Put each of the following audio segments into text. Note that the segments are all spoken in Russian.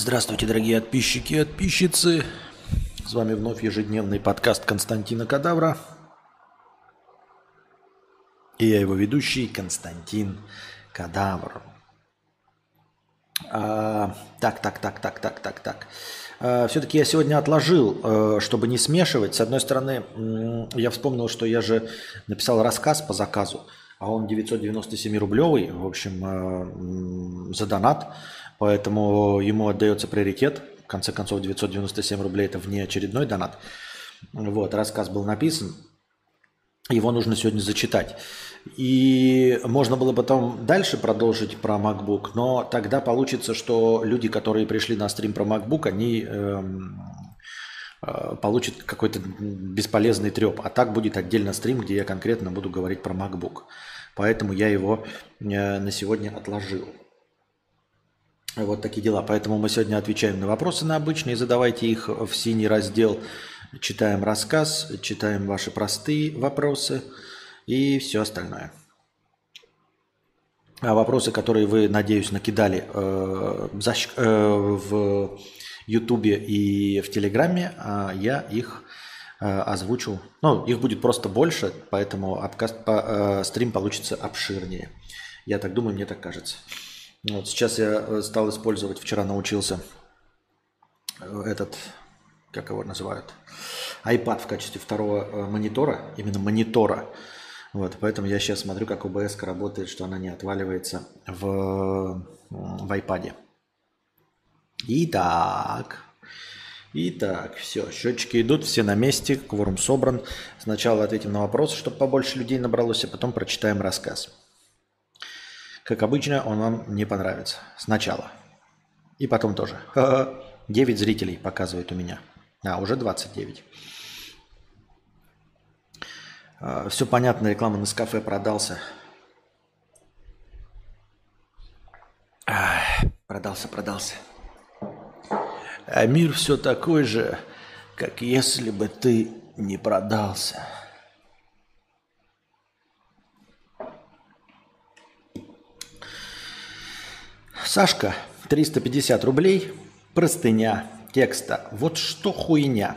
Здравствуйте, дорогие подписчики и подписчицы. С вами вновь ежедневный подкаст Константина Кадавра. И я его ведущий Константин Кадавр. А, так, так, так, так, так, так, так. А, все-таки я сегодня отложил, э, чтобы не смешивать. С одной стороны, я вспомнил, что я же написал рассказ по заказу, а он 997 рублевый, в общем, э, за донат. Поэтому ему отдается приоритет. В конце концов, 997 рублей – это внеочередной донат. Вот, рассказ был написан. Его нужно сегодня зачитать. И можно было потом дальше продолжить про MacBook, но тогда получится, что люди, которые пришли на стрим про MacBook, они эм, э, получат какой-то бесполезный треп. А так будет отдельно стрим, где я конкретно буду говорить про MacBook. Поэтому я его э, на сегодня отложил. Вот такие дела. Поэтому мы сегодня отвечаем на вопросы на обычные. Задавайте их в синий раздел. Читаем рассказ, читаем ваши простые вопросы и все остальное. А вопросы, которые вы, надеюсь, накидали э, э, в Ютубе и в Телеграме, э, я их э, озвучу. Ну, их будет просто больше, поэтому обкаст, по, э, стрим получится обширнее. Я так думаю, мне так кажется. Вот сейчас я э, стал использовать, вчера научился э, этот, как его называют, iPad в качестве второго э, монитора, именно монитора. Вот, поэтому я сейчас смотрю, как OBS работает, что она не отваливается в, в iPad. Итак, Итак, все, счетчики идут, все на месте, кворум собран. Сначала ответим на вопросы, чтобы побольше людей набралось, а потом прочитаем рассказ. Как обычно, он вам не понравится. Сначала. И потом тоже. 9 зрителей показывает у меня. А, уже 29. А, Все понятно, реклама на кафе продался. Продался, продался. А мир все такой же, как если бы ты не продался. Сашка, 350 рублей, простыня текста. Вот что хуйня.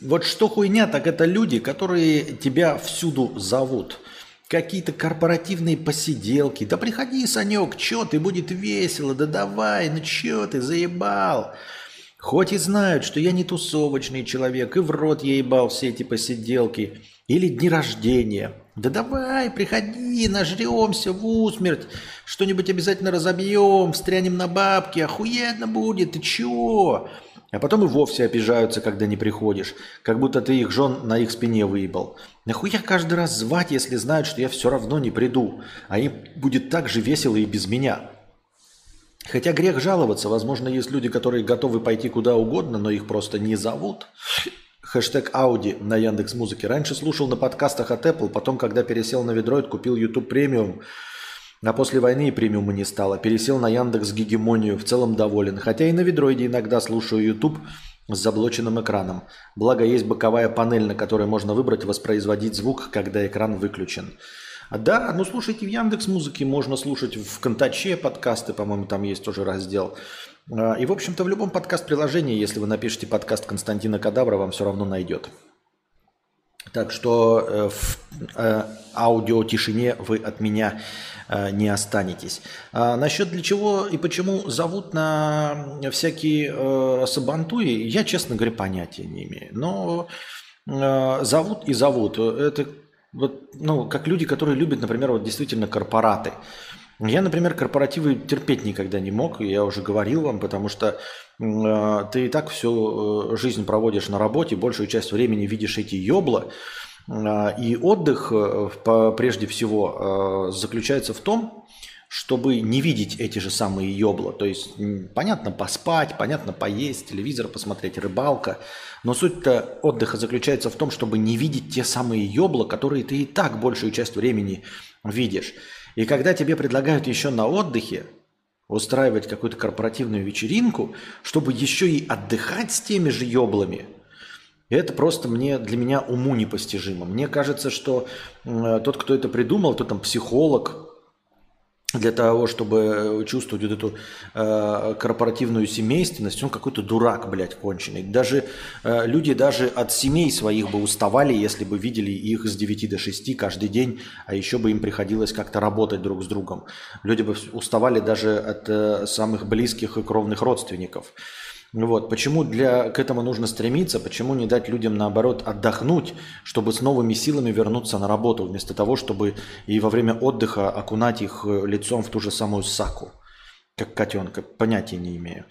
Вот что хуйня, так это люди, которые тебя всюду зовут. Какие-то корпоративные посиделки. Да приходи, Санек, чё ты, будет весело, да давай, ну чё ты, заебал. Хоть и знают, что я не тусовочный человек, и в рот я ебал все эти посиделки. Или дни рождения. Да давай, приходи, нажремся в усмерть, что-нибудь обязательно разобьем, встрянем на бабки, охуенно будет, ты чего? А потом и вовсе обижаются, когда не приходишь, как будто ты их жен на их спине выебал. Нахуя каждый раз звать, если знают, что я все равно не приду, а им будет так же весело и без меня? Хотя грех жаловаться, возможно, есть люди, которые готовы пойти куда угодно, но их просто не зовут хэштег Ауди на Яндекс Музыке. Раньше слушал на подкастах от Apple, потом, когда пересел на Ведроид, купил YouTube премиум, а после войны и премиума не стало. Пересел на Яндекс Гегемонию, в целом доволен. Хотя и на Ведроиде иногда слушаю YouTube с заблоченным экраном. Благо есть боковая панель, на которой можно выбрать воспроизводить звук, когда экран выключен. А да, ну слушайте в Яндекс Музыке, можно слушать в Контаче подкасты, по-моему, там есть тоже раздел. А, и, в общем-то, в любом подкаст-приложении, если вы напишете подкаст Константина Кадавра, вам все равно найдет. Так что э, в э, аудиотишине вы от меня не останетесь. А насчет для чего и почему зовут на всякие э, сабантуи, я, честно говоря, понятия не имею. Но э, зовут и зовут. Это вот, ну, как люди, которые любят, например, вот действительно корпораты. Я, например, корпоративы терпеть никогда не мог, я уже говорил вам, потому что э, ты и так всю э, жизнь проводишь на работе, большую часть времени видишь эти ёбла, э, и отдых, э, прежде всего, э, заключается в том, чтобы не видеть эти же самые ёбла. То есть, понятно, поспать, понятно, поесть, телевизор посмотреть, рыбалка. Но суть-то отдыха заключается в том, чтобы не видеть те самые ёбла, которые ты и так большую часть времени видишь. И когда тебе предлагают еще на отдыхе устраивать какую-то корпоративную вечеринку, чтобы еще и отдыхать с теми же еблами, это просто мне, для меня уму непостижимо. Мне кажется, что э, тот, кто это придумал, тот там психолог, для того, чтобы чувствовать вот эту э, корпоративную семейственность, он какой-то дурак, блядь, конченый. Даже э, люди даже от семей своих бы уставали, если бы видели их с 9 до 6 каждый день, а еще бы им приходилось как-то работать друг с другом. Люди бы уставали даже от э, самых близких и кровных родственников. Вот. Почему для, к этому нужно стремиться? Почему не дать людям, наоборот, отдохнуть, чтобы с новыми силами вернуться на работу, вместо того, чтобы и во время отдыха окунать их э, лицом в ту же самую саку, как котенка? Понятия не имею.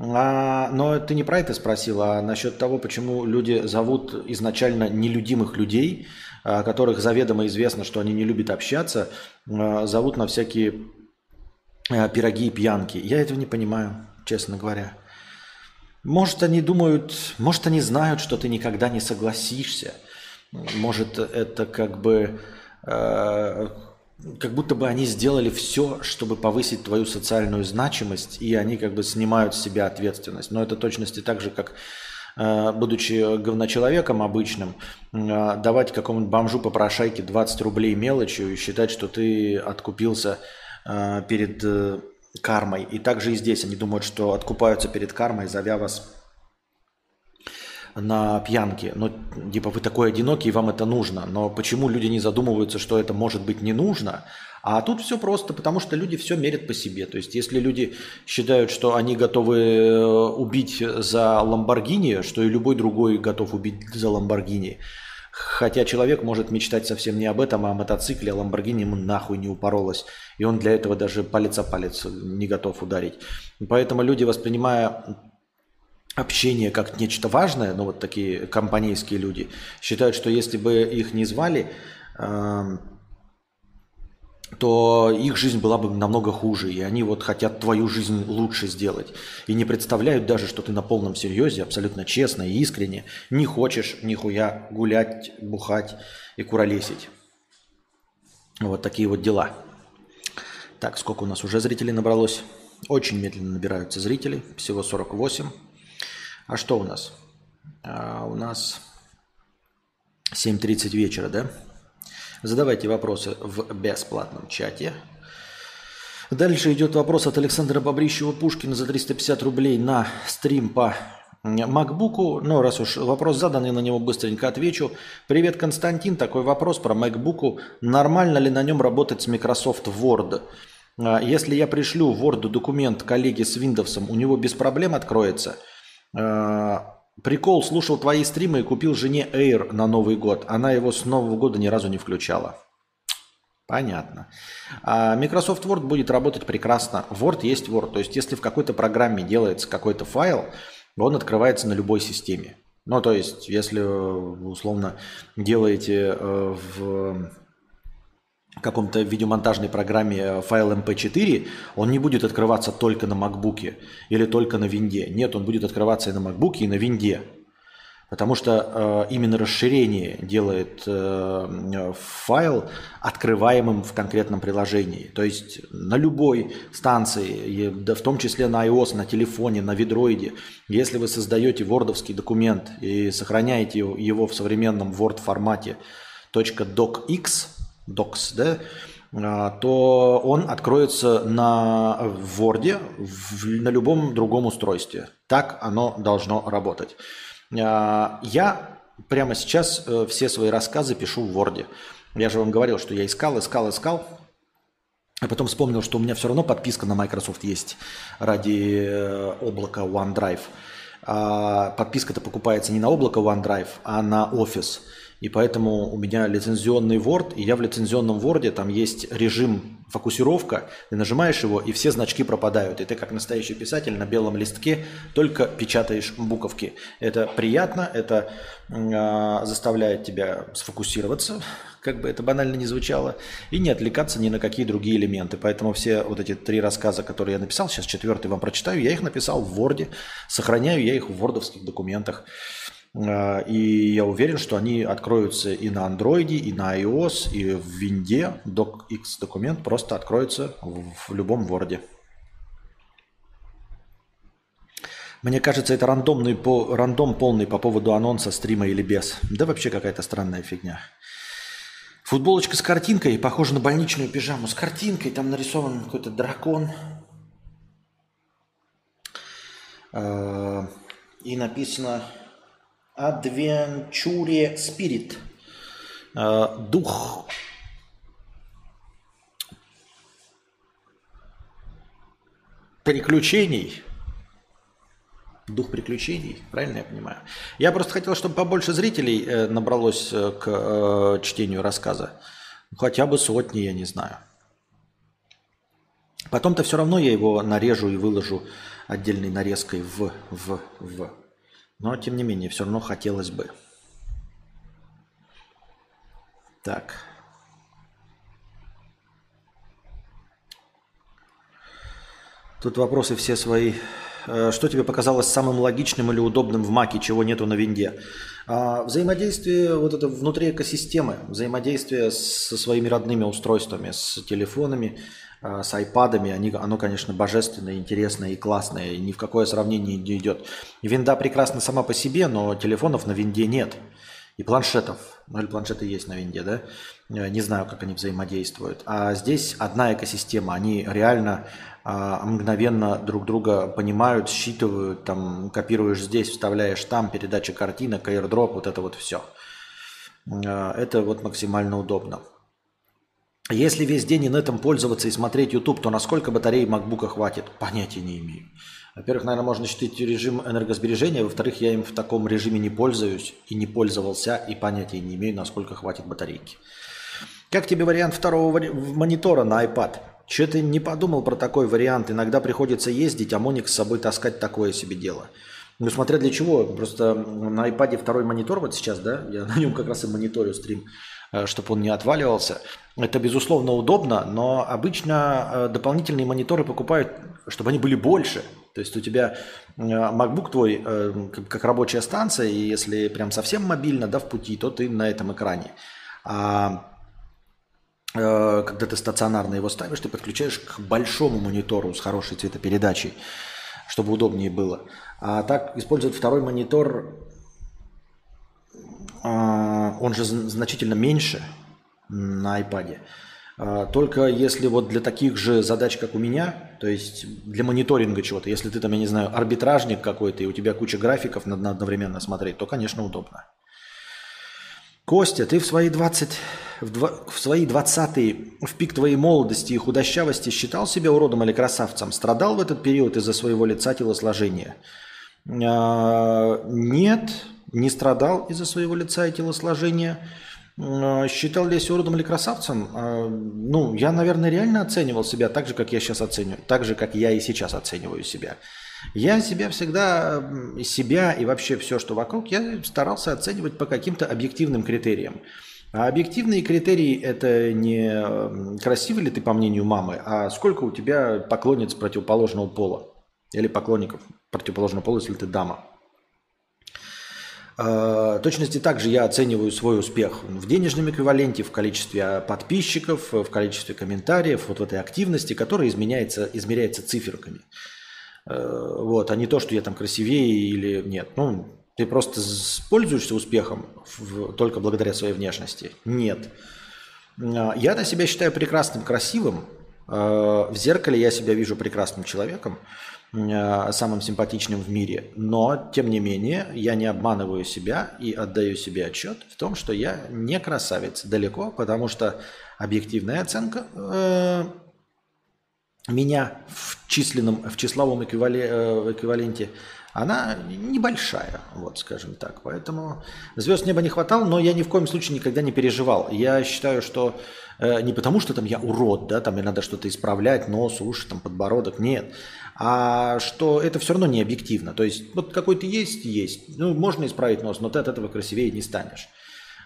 А, но ты не про это спросил, а насчет того, почему люди зовут изначально нелюдимых людей, о которых заведомо известно, что они не любят общаться, а, зовут на всякие э, пироги и пьянки. Я этого не понимаю, честно говоря. Может, они думают, может, они знают, что ты никогда не согласишься. Может, это как бы, э, как будто бы они сделали все, чтобы повысить твою социальную значимость, и они как бы снимают с себя ответственность. Но это точности так же, как э, будучи говночеловеком обычным, э, давать какому-нибудь бомжу по прошайке 20 рублей мелочью и считать, что ты откупился э, перед э, кармой. И также и здесь они думают, что откупаются перед кармой, зовя вас на пьянке. Но типа вы такой одинокий, вам это нужно. Но почему люди не задумываются, что это может быть не нужно? А тут все просто, потому что люди все мерят по себе. То есть если люди считают, что они готовы э, убить за Ламборгини, что и любой другой готов убить за Ламборгини, Хотя человек может мечтать совсем не об этом, а о мотоцикле, а Ламборгини ему нахуй не упоролось. И он для этого даже палец о палец не готов ударить. Поэтому люди, воспринимая общение как нечто важное, ну вот такие компанейские люди, считают, что если бы их не звали, эм, то их жизнь была бы намного хуже, и они вот хотят твою жизнь лучше сделать. И не представляют даже, что ты на полном серьезе, абсолютно честно и искренне не хочешь нихуя гулять, бухать и куролесить. Вот такие вот дела. Так, сколько у нас уже зрителей набралось? Очень медленно набираются зрители, всего 48. А что у нас? А у нас 7.30 вечера, да? Задавайте вопросы в бесплатном чате. Дальше идет вопрос от Александра Бобрищева-Пушкина за 350 рублей на стрим по MacBook. Ну, раз уж вопрос задан, я на него быстренько отвечу. Привет, Константин. Такой вопрос про MacBook. Нормально ли на нем работать с Microsoft Word? А, если я пришлю Word документ коллеге с Windows, у него без проблем откроется? А, Прикол, слушал твои стримы и купил жене Air на Новый год. Она его с Нового года ни разу не включала. Понятно. А Microsoft Word будет работать прекрасно. Word есть Word. То есть, если в какой-то программе делается какой-то файл, он открывается на любой системе. Ну, то есть, если условно делаете э, в каком-то видеомонтажной программе э, файл MP4, эм он не будет открываться только на MacBook или только на винде. Нет, он будет открываться и на MacBook, и на винде. Потому что э, именно расширение делает э, файл открываемым в конкретном приложении. То есть на любой станции, да в том числе на iOS, на телефоне, на видроиде, если вы создаете вордовский документ и сохраняете его в современном Word формате .docx, docs, да, а, то он откроется на Word в, на любом другом устройстве. Так оно должно работать. А, я прямо сейчас э, все свои рассказы пишу в Word. Я же вам говорил, что я искал, искал, искал. А потом вспомнил, что у меня все равно подписка на Microsoft есть ради э, облака OneDrive. А подписка-то покупается не на облако OneDrive, а на Office. И поэтому у меня лицензионный Word, и я в лицензионном Word, там есть режим фокусировка, ты нажимаешь его, и все значки пропадают. И ты как настоящий писатель на белом листке только печатаешь буковки. Это приятно, это э, заставляет тебя сфокусироваться, как бы это банально не звучало, и не отвлекаться ни на какие другие элементы. Поэтому все вот эти три рассказа, которые я написал, сейчас четвертый вам прочитаю, я их написал в Word, сохраняю я их в вордовских документах. А, и я уверен, что они откроются и на Android, и на iOS, и в Винде. DocX документ просто откроется в любом Word. Мне кажется, это рандомный по, рандом полный по поводу анонса стрима или без. Да вообще какая-то странная фигня. Футболочка с картинкой, похожа на больничную пижаму. С картинкой, там нарисован какой-то дракон. А, и написано Adventure Spirit. А, дух приключений. Дух приключений, правильно я понимаю? Я просто хотел, чтобы побольше зрителей э, набралось э, к э, чтению рассказа. Хотя бы сотни, я не знаю. Потом-то все равно я его нарежу и выложу отдельной нарезкой в, в, в. Но, тем не менее, все равно хотелось бы. Так. Тут вопросы все свои. Э, что тебе показалось самым логичным или удобным в Маке, чего нету на винде? А, взаимодействие вот это внутри экосистемы, взаимодействие со своими родными устройствами, с телефонами, с айпадами, они, оно, конечно, божественное, интересное и классное, и ни в какое сравнение не идет. Винда прекрасна сама по себе, но телефонов на винде нет. И планшетов, ну или планшеты есть на винде, да? Э, не знаю, как они взаимодействуют. А здесь одна экосистема, они реально а, мгновенно друг друга понимают, считывают, там, копируешь здесь, вставляешь там, передача картинок, airdrop, вот это вот все. Э, это вот максимально удобно. Если весь день и инетом пользоваться и смотреть YouTube, то насколько батареи MacBook хватит? Понятия не имею. Во-первых, наверное, можно считать режим энергосбережения. Во-вторых, я им в таком режиме не пользуюсь и не пользовался, и понятия не имею, насколько хватит батарейки. Как тебе вариант второго монитора на iPad? Че ты не подумал про такой вариант? Иногда приходится ездить, а Моник с собой таскать такое себе дело. Ну, смотря для чего. Просто на iPad второй монитор вот сейчас, да, я на нем как раз и мониторю стрим. Э, чтобы он не отваливался. Это, безусловно, удобно, но обычно э, дополнительные мониторы покупают, чтобы они были больше. То есть у тебя э, MacBook твой как рабочая станция, и если прям совсем мобильно, да, в пути, то ты на этом экране. А когда ты стационарно его ставишь, ты подключаешь к большому монитору с хорошей цветопередачей, чтобы удобнее было. А так использовать второй монитор он же значительно меньше на iPad. А, только если вот для таких же задач, как у меня, то есть для мониторинга чего-то, если ты там, я не знаю, арбитражник какой-то, и у тебя куча графиков надо одновременно смотреть, то, конечно, удобно. Костя, ты в свои 20, в, два, в свои 20 в пик твоей молодости и худощавости считал себя уродом или красавцем? Страдал в этот период из-за своего лица телосложения? А, нет, не страдал из-за своего лица и телосложения. А, считал ли я себя уродом или красавцем? А, ну, я, наверное, реально оценивал себя так же, как я сейчас оцениваю. Так же, как я и сейчас оцениваю себя. Я себя всегда, себя и вообще все, что вокруг, я старался оценивать по каким-то объективным критериям. А объективные критерии – это не красивый ли ты, по мнению мамы, а сколько у тебя поклонниц противоположного пола. Или поклонников противоположного пола, если ты дама. Э, точности также я оцениваю свой успех в денежном эквиваленте, в количестве подписчиков, в количестве комментариев, вот в этой активности, которая изменяется, измеряется циферками. Э, вот, а не то, что я там красивее или нет. Ну, ты просто пользуешься успехом в, только благодаря своей внешности? Нет. Э, я на себя считаю прекрасным, красивым. В зеркале я себя вижу прекрасным человеком. Э, самым симпатичным в мире. Но, тем не менее, я не обманываю себя и отдаю себе отчет в том, что я не красавец далеко, потому что объективная оценка э, меня в численном, в числовом эквивале, э, эквиваленте, она небольшая, вот скажем так. Поэтому звезд неба не хватало, но я ни в коем случае никогда не переживал. Я считаю, что э, не потому, что там я урод, да, там мне надо что-то исправлять, нос, уши, там подбородок, нет а что это все равно не объективно. То есть вот какой ты есть, есть. Ну, можно исправить нос, но ты от этого красивее не станешь.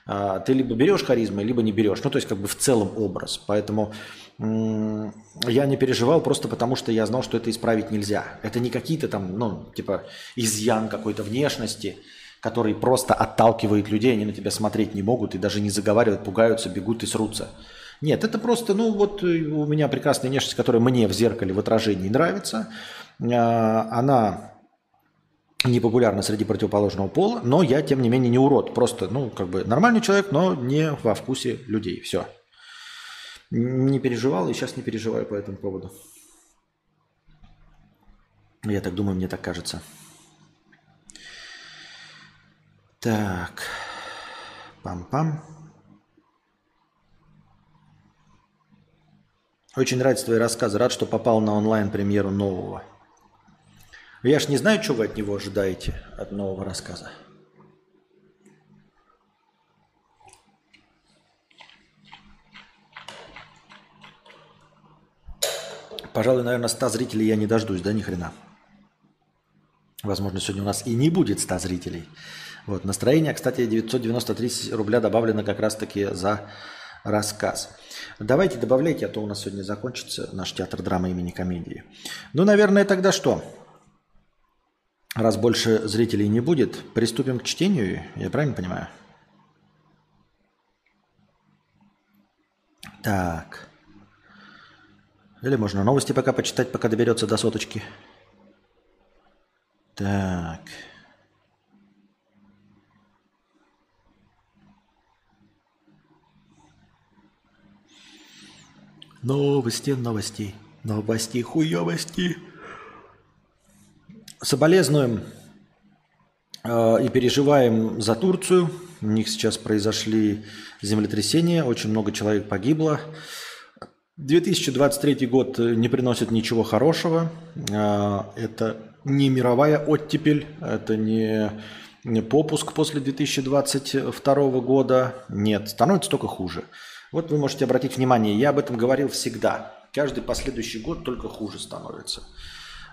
А, ты либо берешь харизмы, либо не берешь. Ну, то есть как бы в целом образ. Поэтому я не переживал просто потому, что я знал, что это исправить нельзя. Это не какие-то там, ну, типа изъян какой-то внешности, который просто отталкивает людей, они на тебя смотреть не могут и даже не заговаривают, пугаются, бегут и срутся. Нет, это просто, ну вот э, у меня прекрасная внешность, которая мне в зеркале, в отражении нравится. А, она непопулярно среди противоположного пола, но я, тем не менее, не урод. Просто, ну, как бы нормальный человек, но не во вкусе людей. Все. Не переживал и сейчас не переживаю по этому поводу. Я так думаю, мне так кажется. Так. Пам-пам. Очень нравятся твои рассказы. Рад, что попал на онлайн-премьеру нового. Я ж не знаю, что вы от него ожидаете, от нового рассказа. Пожалуй, наверное, 100 зрителей я не дождусь, да, ни хрена. Возможно, сегодня у нас и не будет 100 зрителей. Вот, настроение, кстати, 993 рубля добавлено как раз-таки за рассказ. Давайте добавляйте, а то у нас сегодня закончится наш театр драмы имени комедии. Ну, наверное, тогда что? Раз больше зрителей не будет, приступим к чтению, я правильно понимаю? Так. Или можно новости пока почитать, пока доберется до соточки. Так. Новости, новости, новости, хуёвости. Соболезнуем э, и переживаем за Турцию. У них сейчас произошли землетрясения, очень много человек погибло. 2023 год не приносит ничего хорошего. Э, это не мировая оттепель, это не попуск после 2022 года. Нет, становится только хуже. Вот вы можете обратить внимание, я об этом говорил всегда. Каждый последующий год только хуже становится.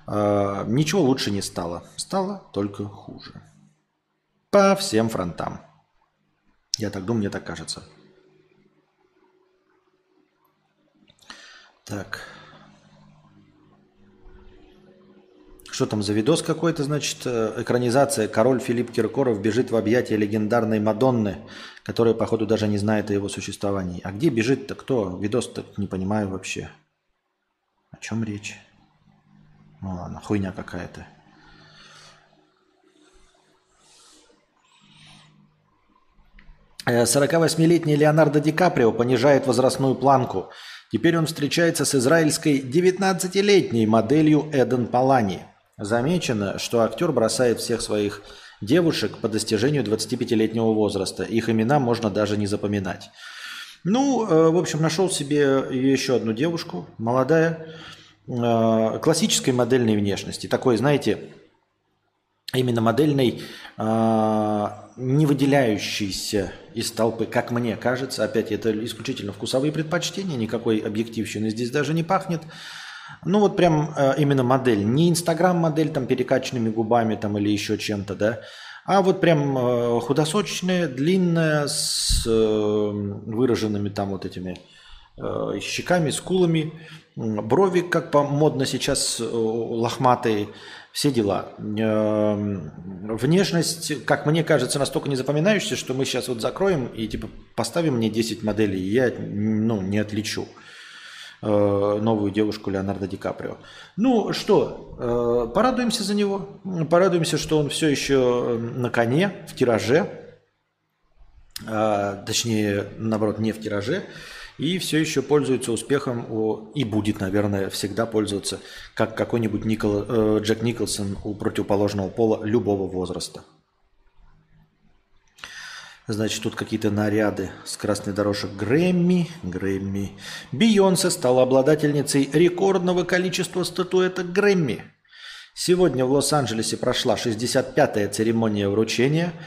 Э, ничего лучше не стало. Стало только хуже. По всем фронтам. Я так думаю, мне так кажется. Так. Что там за видос какой-то, значит, э, экранизация. Король Филипп Киркоров бежит в объятия легендарной Мадонны, которая, походу, даже не знает о его существовании. А где бежит-то кто? Видос-то не понимаю вообще. О чем речь? Ну ладно, хуйня какая-то. Э, 48-летний Леонардо Ди Каприо понижает возрастную планку. Теперь он встречается с израильской 19-летней моделью Эден Палани. Замечено, что актер бросает всех своих девушек по достижению 25-летнего возраста. Их имена можно даже не запоминать. Ну, э, в общем, нашел себе еще одну девушку, молодая, Э, классической модельной внешности, такой, знаете, именно модельной, э, не выделяющейся из толпы, как мне кажется, опять это исключительно вкусовые предпочтения, никакой объективщины здесь даже не пахнет. Ну вот прям э, именно модель, не инстаграм-модель там перекачанными губами там или еще чем-то, да, а вот прям худосочная, длинная, с выраженными там вот этими щеками, скулами, Брови, как по модно сейчас, э, лохматые, все дела. Эм, внешность, как мне кажется, настолько не запоминающаяся, что мы сейчас вот закроем и типа поставим мне 10 моделей, и я ну, не отличу. э, новую девушку Леонардо Ди Каприо. Ну что, э, порадуемся за него. Порадуемся, что он все еще на коне, в тираже. Точнее, наоборот, не в тираже и все еще пользуется успехом и будет, наверное, всегда пользоваться, как какой-нибудь Никол, э, Джек Николсон у противоположного пола любого возраста. Значит, тут какие-то наряды с красной дорожек Грэмми. Грэмми. Бейонсе стала обладательницей рекордного количества статуэток Грэмми. Сегодня в Лос-Анджелесе прошла 65-я церемония вручения –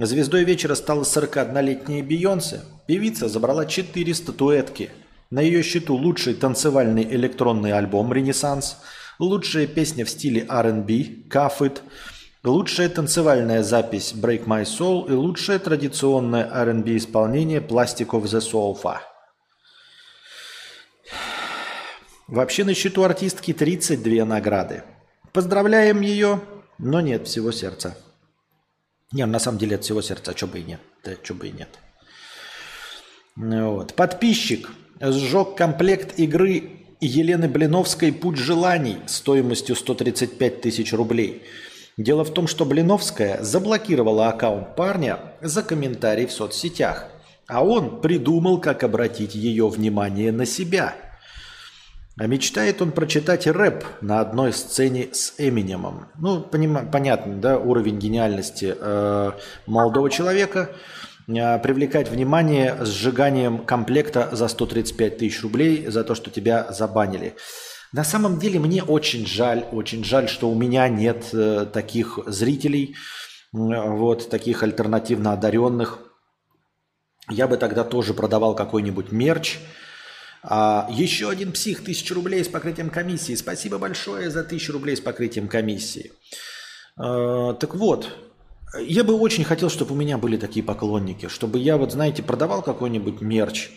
Звездой вечера стала 41-летняя Бейонсе. Певица забрала 4 статуэтки. На ее счету лучший танцевальный электронный альбом «Ренессанс», лучшая песня в стиле R&B «Cuff It», лучшая танцевальная запись «Break My Soul» и лучшее традиционное R&B исполнение «Plastic of the Sofa». Вообще на счету артистки 32 награды. Поздравляем ее, но нет всего сердца. Не, на самом деле от всего сердца, а бы и нет. Да, что бы и нет. Вот. Подписчик сжег комплект игры Елены Блиновской «Путь желаний» стоимостью 135 тысяч рублей. Дело в том, что Блиновская заблокировала аккаунт парня за комментарий в соцсетях, а он придумал, как обратить ее внимание на себя. А мечтает он прочитать рэп на одной сцене с Эминемом. Ну, поним, понятно, да, уровень гениальности э, молодого человека – Э, привлекать внимание сжиганием комплекта за 135 тысяч рублей за то, что тебя забанили. На самом деле мне очень жаль, очень жаль, что у меня нет э, таких зрителей, вот таких альтернативно одаренных. Я бы тогда тоже продавал какой-нибудь мерч. А, еще один псих, тысяча рублей с покрытием комиссии. Спасибо большое за тысячу рублей с покрытием комиссии. А, так вот, я бы очень хотел, чтобы у меня были такие поклонники, чтобы я, вот знаете, продавал какой-нибудь мерч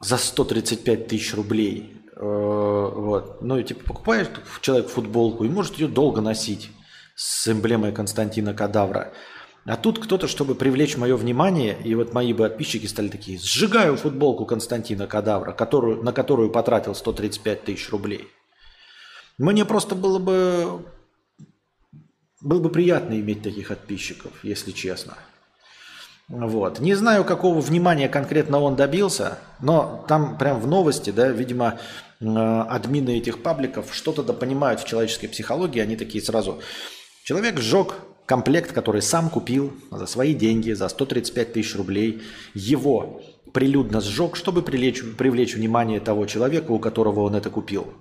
за 135 тысяч рублей. Э, вот. Ну, и типа покупаешь человек футболку и может ее долго носить с эмблемой Константина Кадавра. А тут кто-то, чтобы привлечь мое внимание, и вот мои бы подписчики стали такие, сжигаю футболку Константина Кадавра, которую, на которую потратил 135 тысяч рублей. Мне просто было бы было бы приятно иметь таких подписчиков, если честно. Вот. Не знаю, какого внимания конкретно он добился, но там прям в новости, да, видимо, админы этих пабликов что-то да понимают в человеческой психологии, они такие сразу. Человек сжег комплект, который сам купил за свои деньги, за 135 тысяч рублей. Его прилюдно сжег, чтобы привлечь, привлечь внимание того человека, у которого он это купил.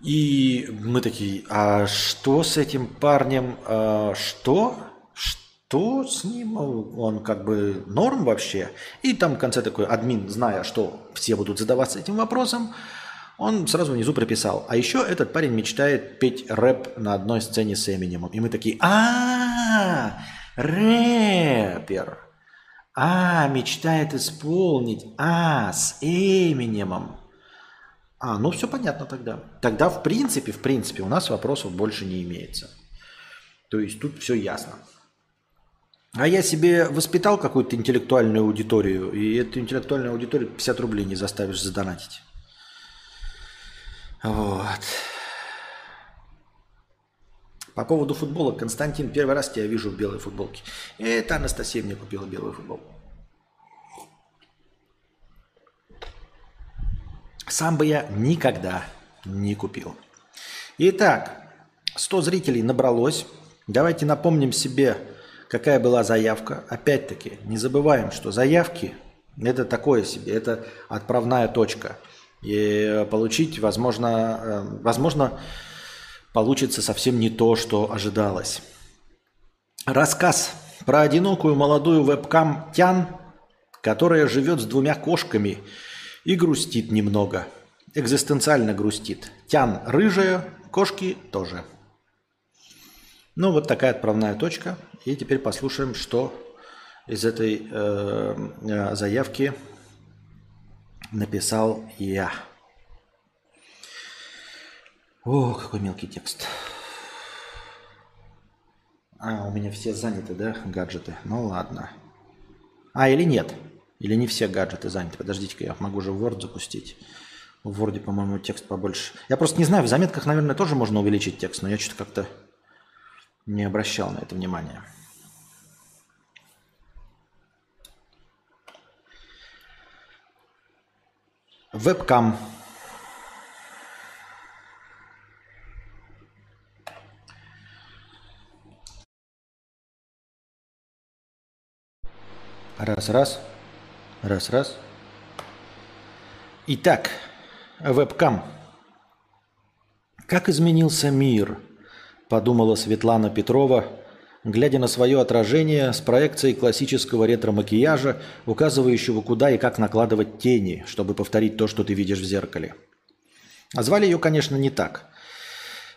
И мы такие, а что с этим парнем? А что? Что с ним? Он как бы норм вообще? И там в конце такой админ, зная, что все будут задаваться этим вопросом, он сразу внизу прописал. А еще этот парень мечтает петь рэп на одной сцене с Эминемом. И мы такие, а, рэпер. А, мечтает исполнить. А, с Эминемом. А, ну все понятно тогда. Тогда в принципе, в принципе, у нас вопросов больше не имеется. То есть тут все ясно. А я себе воспитал какую-то интеллектуальную аудиторию, и эту интеллектуальную аудиторию 50 рублей не заставишь задонатить. Вот. По поводу футбола, Константин, первый раз тебя вижу в белой футболке. Это Анастасия мне купила белую футболку. Сам бы я никогда не купил. Итак, 100 зрителей набралось. Давайте напомним себе, какая была заявка. Опять-таки, не забываем, что заявки – это такое себе, это отправная точка. И получить, возможно, э, возможно, получится совсем не то, что ожидалось. Рассказ про одинокую молодую вебкам Тян, которая живет с двумя кошками – и грустит немного. Экзистенциально грустит. Тян рыжая, кошки тоже. Ну, вот такая отправная точка. И теперь послушаем, что из этой э, э заявки написал я. О, какой мелкий текст. А, у меня все заняты, да, гаджеты? Ну ладно. А, или нет? Или не все гаджеты заняты? Подождите-ка, я могу же Word запустить. В Word, по-моему, текст побольше. Я просто не знаю, в заметках, наверное, тоже можно увеличить текст, но я что-то как-то не обращал на это внимания. Вебкам. Раз, раз. Раз, раз. Итак, вебкам. Как изменился мир, подумала Светлана Петрова, глядя на свое отражение с проекцией классического ретро-макияжа, указывающего, куда и как накладывать тени, чтобы повторить то, что ты видишь в зеркале. А звали ее, конечно, не так.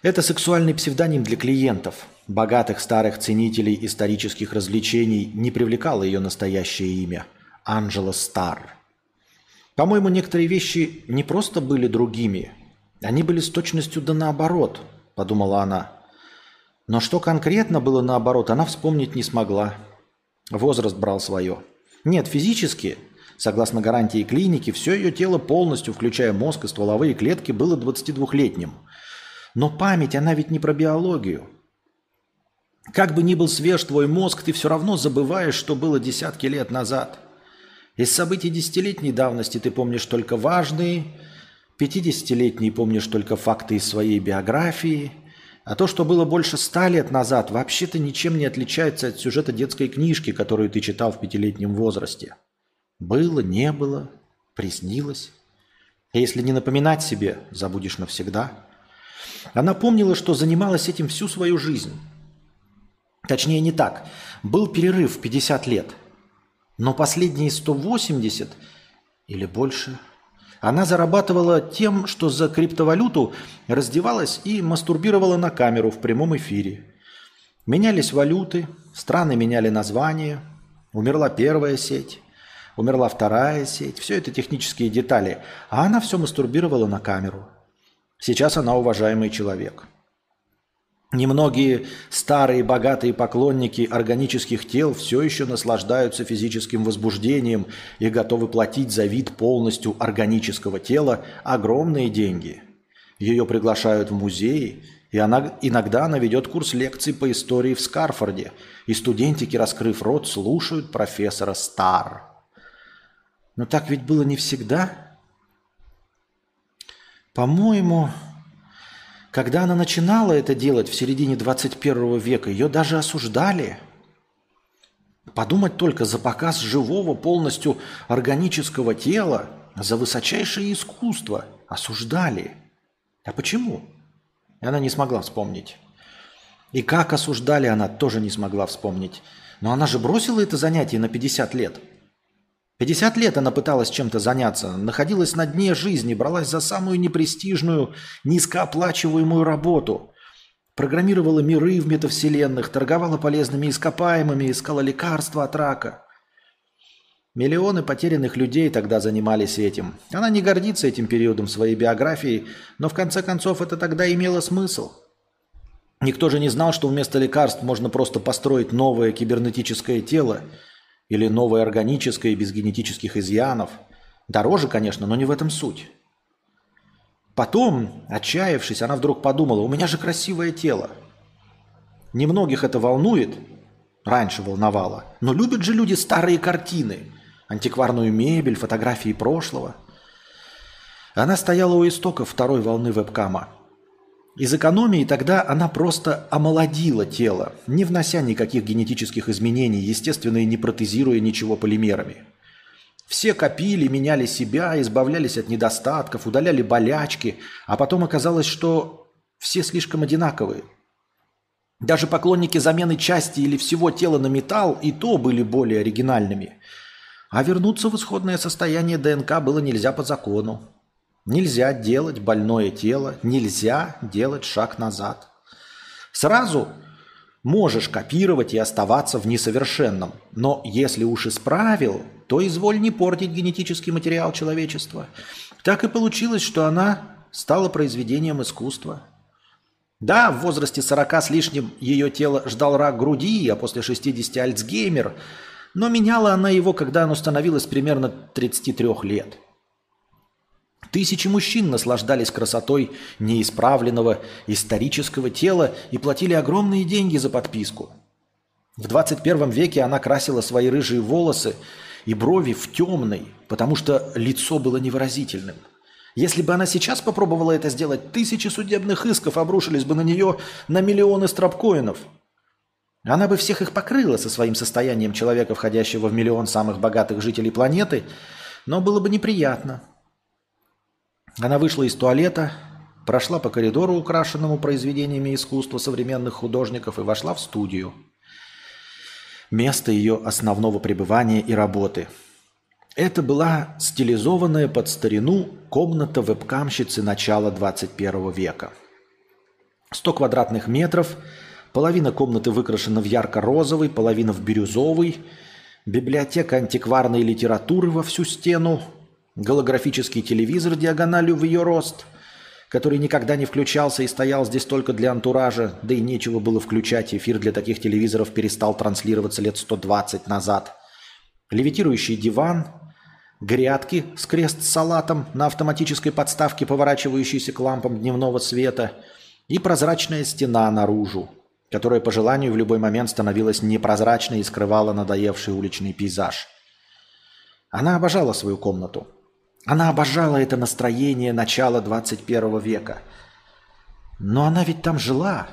Это сексуальный псевдоним для клиентов. Богатых старых ценителей исторических развлечений не привлекало ее настоящее имя – Анджела Стар. По-моему, некоторые вещи не просто были другими, они были с точностью да наоборот, подумала она. Но что конкретно было наоборот, она вспомнить не смогла. Возраст брал свое. Нет, физически, согласно гарантии клиники, все ее тело полностью, включая мозг и стволовые клетки, было 22-летним. Но память, она ведь не про биологию. Как бы ни был свеж твой мозг, ты все равно забываешь, что было десятки лет назад. Из событий десятилетней давности ты помнишь только важные, пятидесятилетние помнишь только факты из своей биографии, а то, что было больше ста лет назад, вообще-то ничем не отличается от сюжета детской книжки, которую ты читал в пятилетнем возрасте. Было, не было, приснилось. И если не напоминать себе, забудешь навсегда. Она помнила, что занималась этим всю свою жизнь. Точнее, не так. Был перерыв в 50 лет. Но последние 180 или больше она зарабатывала тем, что за криптовалюту раздевалась и мастурбировала на камеру в прямом эфире. Менялись валюты, страны меняли названия, умерла первая сеть, умерла вторая сеть. Все это технические детали. А она все мастурбировала на камеру. Сейчас она уважаемый человек. Немногие старые богатые поклонники органических тел все еще наслаждаются физическим возбуждением и готовы платить за вид полностью органического тела огромные деньги. Ее приглашают в музеи, и она, иногда она ведет курс лекций по истории в Скарфорде, и студентики, раскрыв рот, слушают профессора Стар. Но так ведь было не всегда. По-моему, когда она начинала это делать в середине 21 века, ее даже осуждали. Подумать только за показ живого, полностью органического тела, за высочайшее искусство осуждали. А почему? Она не смогла вспомнить. И как осуждали, она тоже не смогла вспомнить. Но она же бросила это занятие на 50 лет – 50 лет она пыталась чем-то заняться, находилась на дне жизни, бралась за самую непрестижную, низкооплачиваемую работу. Программировала миры в метавселенных, торговала полезными ископаемыми, искала лекарства от рака. Миллионы потерянных людей тогда занимались этим. Она не гордится этим периодом своей биографии, но в конце концов это тогда имело смысл. Никто же не знал, что вместо лекарств можно просто построить новое кибернетическое тело – или новое органическое без генетических изъянов. Дороже, конечно, но не в этом суть. Потом, отчаявшись, она вдруг подумала, у меня же красивое тело. Немногих это волнует, раньше волновало, но любят же люди старые картины, антикварную мебель, фотографии прошлого. Она стояла у истоков второй волны вебкама – из экономии тогда она просто омолодила тело, не внося никаких генетических изменений, естественно, и не протезируя ничего полимерами. Все копили, меняли себя, избавлялись от недостатков, удаляли болячки, а потом оказалось, что все слишком одинаковые. Даже поклонники замены части или всего тела на металл и то были более оригинальными. А вернуться в исходное состояние ДНК было нельзя по закону. Нельзя делать больное тело, нельзя делать шаг назад. Сразу можешь копировать и оставаться в несовершенном, но если уж исправил, то изволь не портить генетический материал человечества. Так и получилось, что она стала произведением искусства. Да, в возрасте 40 с лишним ее тело ждал рак груди, а после 60 Альцгеймер, но меняла она его, когда оно становилось примерно 33 лет – Тысячи мужчин наслаждались красотой неисправленного исторического тела и платили огромные деньги за подписку. В 21 веке она красила свои рыжие волосы и брови в темный, потому что лицо было невыразительным. Если бы она сейчас попробовала это сделать, тысячи судебных исков обрушились бы на нее на миллионы страпкоинов. Она бы всех их покрыла со своим состоянием человека, входящего в миллион самых богатых жителей планеты, но было бы неприятно – она вышла из туалета, прошла по коридору, украшенному произведениями искусства современных художников, и вошла в студию. Место ее основного пребывания и работы. Это была стилизованная под старину комната вебкамщицы начала 21 века. 100 квадратных метров, половина комнаты выкрашена в ярко-розовый, половина в бирюзовый, библиотека антикварной литературы во всю стену, Голографический телевизор диагональю в ее рост, который никогда не включался и стоял здесь только для антуража, да и нечего было включать, эфир для таких телевизоров перестал транслироваться лет 120 назад. Левитирующий диван, грядки с крест-салатом на автоматической подставке, поворачивающейся к лампам дневного света, и прозрачная стена наружу, которая по желанию в любой момент становилась непрозрачной и скрывала надоевший уличный пейзаж. Она обожала свою комнату. Она обожала это настроение начала 21 века. Но она ведь там жила.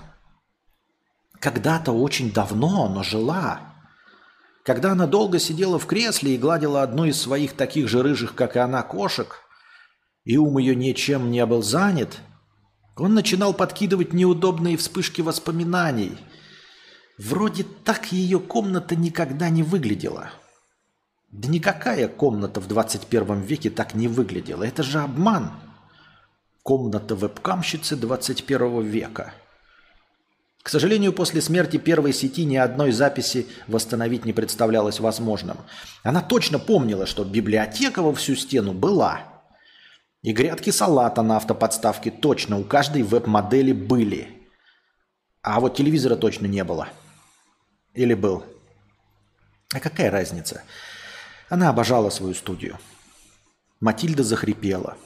Когда-то очень давно, но жила. Когда она долго сидела в кресле и гладила одну из своих таких же рыжих, как и она, кошек, и ум ее ничем не был занят – он начинал подкидывать неудобные вспышки воспоминаний. Вроде так ее комната никогда не выглядела. Да никакая комната в 21 веке так не выглядела. Это же обман. Комната вебкамщицы 21 века. К сожалению, после смерти первой сети ни одной записи восстановить не представлялось возможным. Она точно помнила, что библиотека во всю стену была – и грядки салата на автоподставке точно у каждой веб-модели были. А вот телевизора точно не было. Или был. А какая разница? Она обожала свою студию. Матильда захрипела.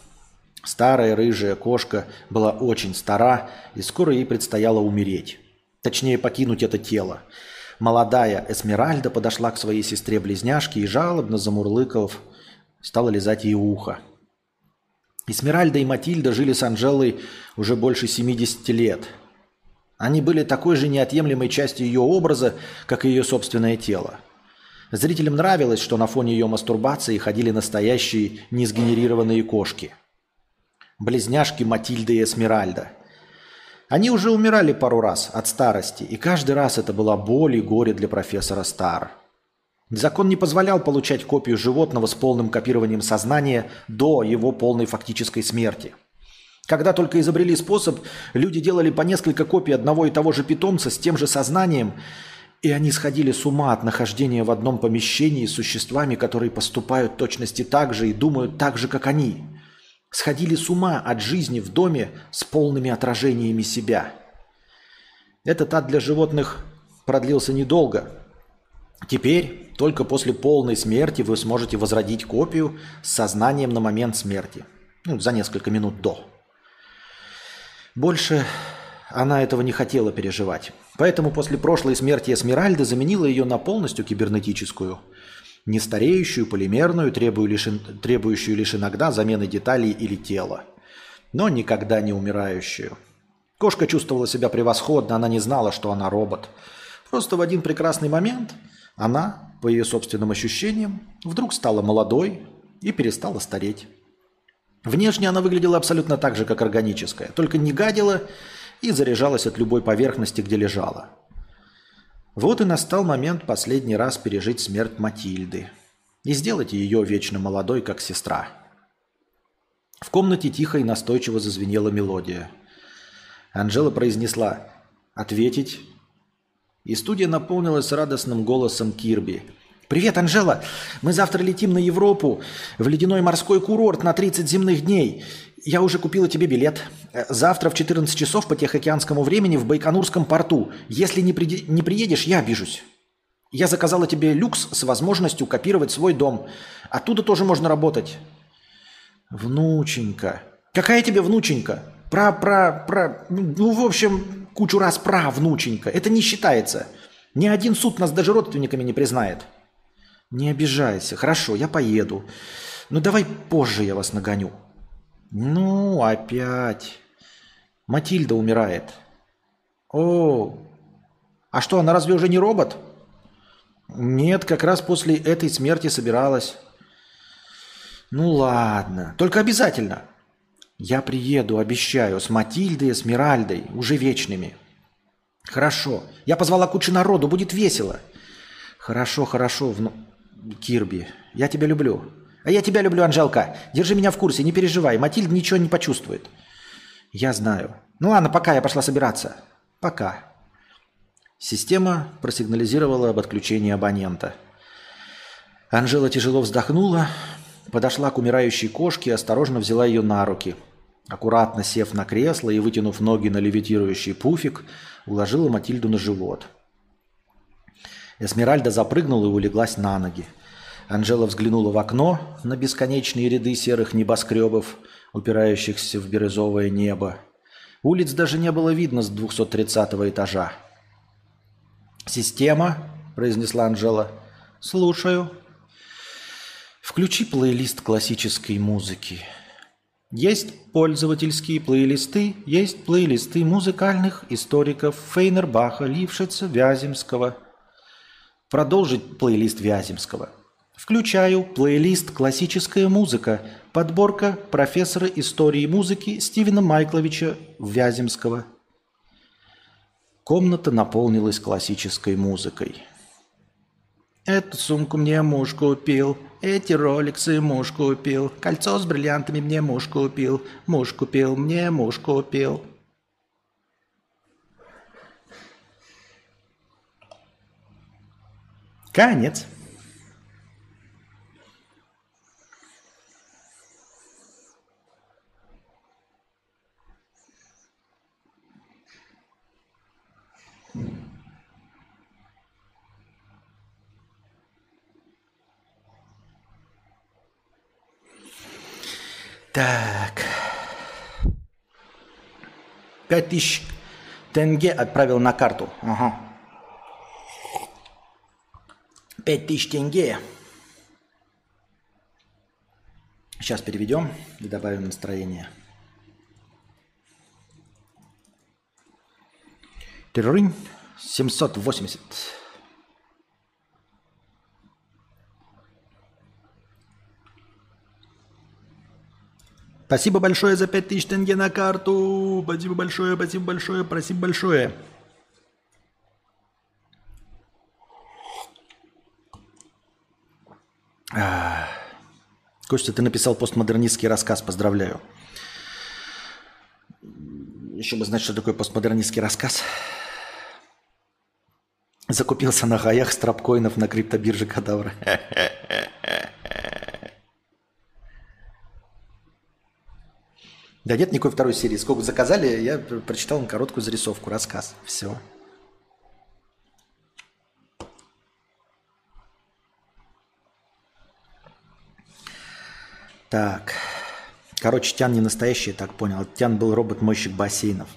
Старая рыжая кошка была очень стара, и скоро ей предстояло умереть. Точнее, покинуть это тело. Молодая Эсмеральда подошла к своей сестре-близняшке и жалобно замурлыков стала лизать ей ухо. Эсмеральда и Матильда жили с Анжелой уже больше 70 лет. Они были такой же неотъемлемой частью ее образа, как и ее собственное тело. Зрителям нравилось, что на фоне ее мастурбации ходили настоящие несгенерированные кошки. Близняшки Матильда и Эсмеральда. Они уже умирали пару раз от старости, и каждый раз это была боль и горе для профессора Стар. Закон не позволял получать копию животного с полным копированием сознания до его полной фактической смерти. Когда только изобрели способ, люди делали по несколько копий одного и того же питомца с тем же сознанием, и они сходили с ума от нахождения в одном помещении с существами, которые поступают точности так же и думают так же, как они. Сходили с ума от жизни в доме с полными отражениями себя. Этот ад для животных продлился недолго. Теперь только после полной смерти вы сможете возродить копию с сознанием на момент смерти. Ну, за несколько минут до. Больше она этого не хотела переживать. Поэтому после прошлой смерти Эсмеральды заменила ее на полностью кибернетическую, нестареющую, полимерную, требующую лишь, требующую лишь иногда замены деталей или тела, но никогда не умирающую. Кошка чувствовала себя превосходно, она не знала, что она робот. Просто в один прекрасный момент она по ее собственным ощущениям, вдруг стала молодой и перестала стареть. Внешне она выглядела абсолютно так же, как органическая, только не гадила и заряжалась от любой поверхности, где лежала. Вот и настал момент последний раз пережить смерть Матильды и сделать ее вечно молодой, как сестра. В комнате тихо и настойчиво зазвенела мелодия. Анжела произнесла «Ответить и студия наполнилась радостным голосом Кирби. «Привет, Анжела! Мы завтра летим на Европу, в ледяной морской курорт на 30 земных дней. Я уже купила тебе билет. Завтра в 14 часов по Тихоокеанскому времени в Байконурском порту. Если не, при... не приедешь, я обижусь. Я заказала тебе люкс с возможностью копировать свой дом. Оттуда тоже можно работать». «Внученька». «Какая тебе внученька?» Про, про, про, ну, в общем, кучу раз про внученька. Это не считается. Ни один суд нас даже родственниками не признает. Не обижайся. Хорошо, я поеду. Но давай позже я вас нагоню. Ну, опять. Матильда умирает. О, а что, она разве уже не робот? Нет, как раз после этой смерти собиралась. Ну ладно, только обязательно. Я приеду, обещаю, с Матильдой и Смиральдой, уже вечными. Хорошо. Я позвала кучу народу, будет весело. Хорошо, хорошо, вну... Кирби. Я тебя люблю. А я тебя люблю, Анжелка. Держи меня в курсе, не переживай. Матильда ничего не почувствует. Я знаю. Ну ладно, пока, я пошла собираться. Пока. Система просигнализировала об отключении абонента. Анжела тяжело вздохнула, подошла к умирающей кошке и осторожно взяла ее на руки. Аккуратно сев на кресло и вытянув ноги на левитирующий пуфик, уложила Матильду на живот. Эсмеральда запрыгнула и улеглась на ноги. Анжела взглянула в окно на бесконечные ряды серых небоскребов, упирающихся в бирюзовое небо. Улиц даже не было видно с 230 этажа. «Система», – произнесла Анжела. «Слушаю». «Включи плейлист классической музыки». Есть пользовательские плейлисты, есть плейлисты музыкальных историков Фейнербаха, Лившица, Вяземского. Продолжить плейлист Вяземского. Включаю плейлист «Классическая музыка», подборка профессора истории музыки Стивена Майкловича Вяземского. Комната наполнилась классической музыкой. Эту сумку мне муж купил, эти роликсы муж купил, кольцо с бриллиантами мне муж купил, муж купил, мне муж купил. Конец. Так. Пять тысяч тенге отправил на карту. Ага. Пять тысяч тенге. Сейчас переведем и добавим настроение. Трынь. 780. Спасибо большое за 5000 тенге на карту. Спасибо большое, спасибо большое, спасибо большое. Костя, ты написал постмодернистский рассказ, поздравляю. Еще бы знать, что такое постмодернистский рассказ. Закупился на гаях страпкоинов на криптобирже Кадавра. Да нет никакой второй серии. Сколько заказали, я прочитал на короткую зарисовку, рассказ. Все. Так. Короче, Тян не настоящий, я так понял. Тян был робот-мойщик бассейнов.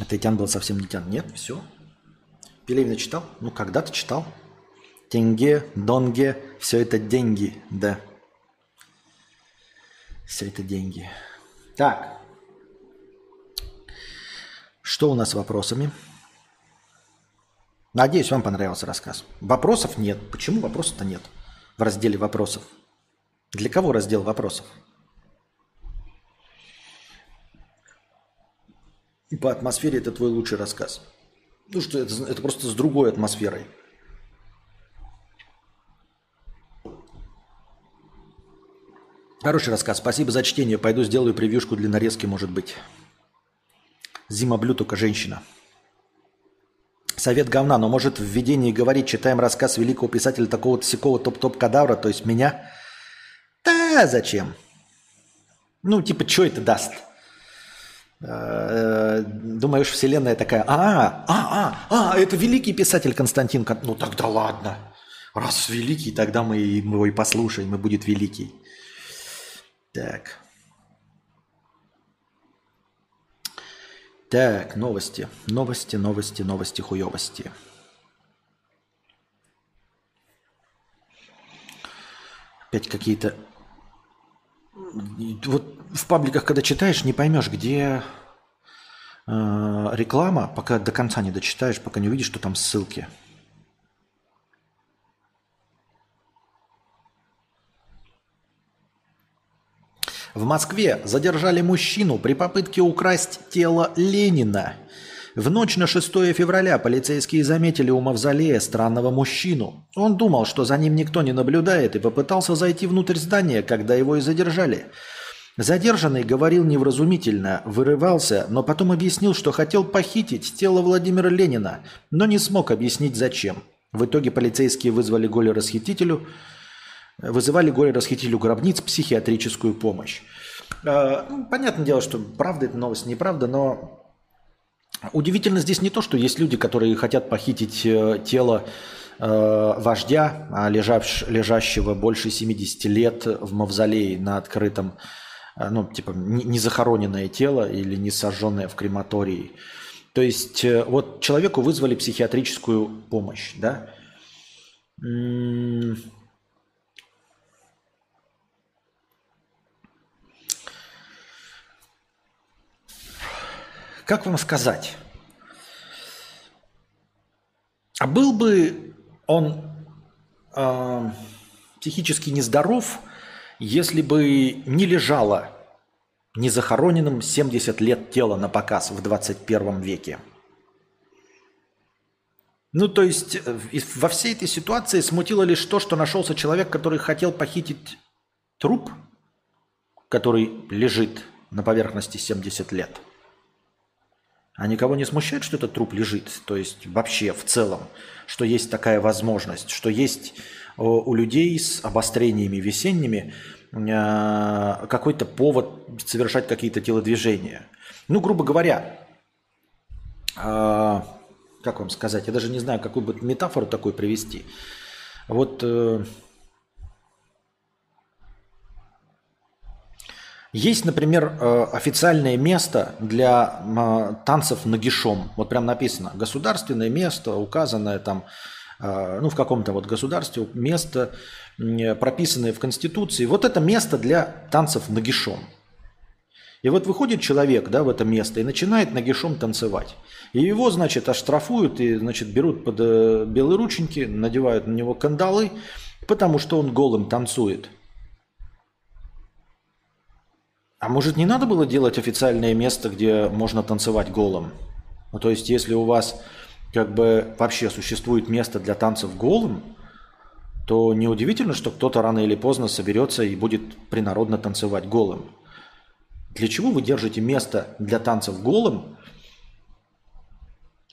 Это Тян был совсем не Тян. Нет, все. Пелевина читал? Ну, когда-то читал. Тенге, донге, все это деньги, да. Все это деньги. Так. Что у нас с вопросами? Надеюсь, вам понравился рассказ. Вопросов нет. Почему вопросов-то нет в разделе вопросов? Для кого раздел вопросов? И по атмосфере это твой лучший рассказ. Ну что, это, это просто с другой атмосферой. Хороший рассказ. Спасибо за чтение. Пойду сделаю превьюшку для нарезки, может быть. Зима Блю, только женщина. Совет говна, но может в введении говорить, читаем рассказ великого писателя такого-то сякого топ-топ кадавра, то есть меня. Зачем? Ну, типа, что это даст? Э, думаешь, вселенная такая, а, а, а, а, это великий писатель Константин. Ну тогда ладно. Раз великий, тогда мы его и послушаем, и будет великий. Так. Так, новости. Новости, новости, новости, хуевости. Опять какие-то... Вот в пабликах, когда читаешь, не поймешь, где э, реклама, пока до конца не дочитаешь, пока не увидишь, что там ссылки. В Москве задержали мужчину при попытке украсть тело Ленина. В ночь на 6 февраля полицейские заметили у мавзолея странного мужчину. Он думал, что за ним никто не наблюдает и попытался зайти внутрь здания, когда его и задержали. Задержанный говорил невразумительно, вырывался, но потом объяснил, что хотел похитить тело Владимира Ленина, но не смог объяснить зачем. В итоге полицейские вызвали горе-расхитителю, вызывали горе-расхитителю гробниц психиатрическую помощь. А, ну, понятное дело, что правда это новость, неправда, но удивительно здесь не то, что есть люди, которые хотят похитить э, тело э, вождя, лежавш, лежащего больше 70 лет в мавзолее на открытом а, ну, типа, не захороненное тело или не сожженное в крематории. То есть э, вот человеку вызвали психиатрическую помощь, да? Как вам сказать? А был бы он э, психически нездоров, если бы не лежало незахороненным 70 лет тела на показ в 21 веке. Ну, то есть э, во всей этой ситуации смутило лишь то, что нашелся человек, который хотел похитить труп, который лежит на поверхности 70 лет. А никого не смущает, что этот труп лежит? То есть вообще в целом, что есть такая возможность, что есть у людей с обострениями весенними э, какой-то повод совершать какие-то телодвижения. Ну, грубо говоря, а, как вам сказать, я даже не знаю, какую бы метафору такой привести. Вот есть, например, э, официальное место для танцев нагишом. Вот прям написано государственное место, указанное там а, ну, в каком-то вот государстве место, прописанное в Конституции. Вот это место для танцев нагишом. И вот выходит человек да, в это место и начинает нагишом танцевать. И его, значит, оштрафуют и, значит, берут под э, белые рученьки, надевают на него кандалы, потому что он голым танцует. А может, не надо было делать официальное место, где можно танцевать голым? Ну, то есть, если у вас как бы вообще существует место для танцев голым, то неудивительно, что кто-то рано или поздно соберется и будет принародно танцевать голым. Для чего вы держите место для танцев голым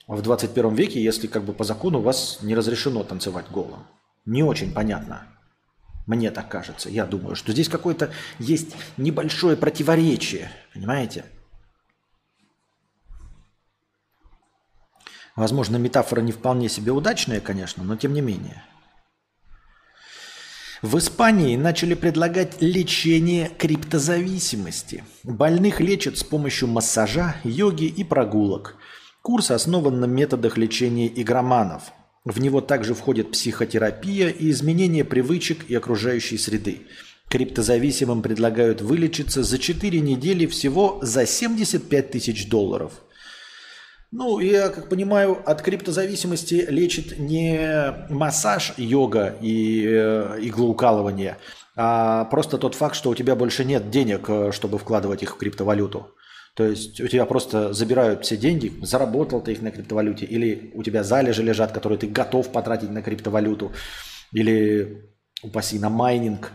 в 21 веке, если как бы по закону у вас не разрешено танцевать голым? Не очень понятно. Мне так кажется. Я думаю, что здесь какое-то есть небольшое противоречие. Понимаете? Возможно, метафора не вполне себе удачная, конечно, но тем не менее. В Испании начали предлагать лечение криптозависимости. Больных лечат с помощью массажа, йоги и прогулок. Курс основан на методах лечения игроманов. В него также входит психотерапия и изменение привычек и окружающей среды. Криптозависимым предлагают вылечиться за 4 недели всего за 75 тысяч долларов – ну, я как понимаю, от криптозависимости лечит не массаж, йога и э, иглоукалывание, а просто тот факт, что у тебя больше нет денег, э, чтобы вкладывать их в криптовалюту. То есть у тебя просто забирают все деньги, заработал ты их на криптовалюте, или у тебя залежи лежат, которые ты готов потратить на криптовалюту, или, упаси, на майнинг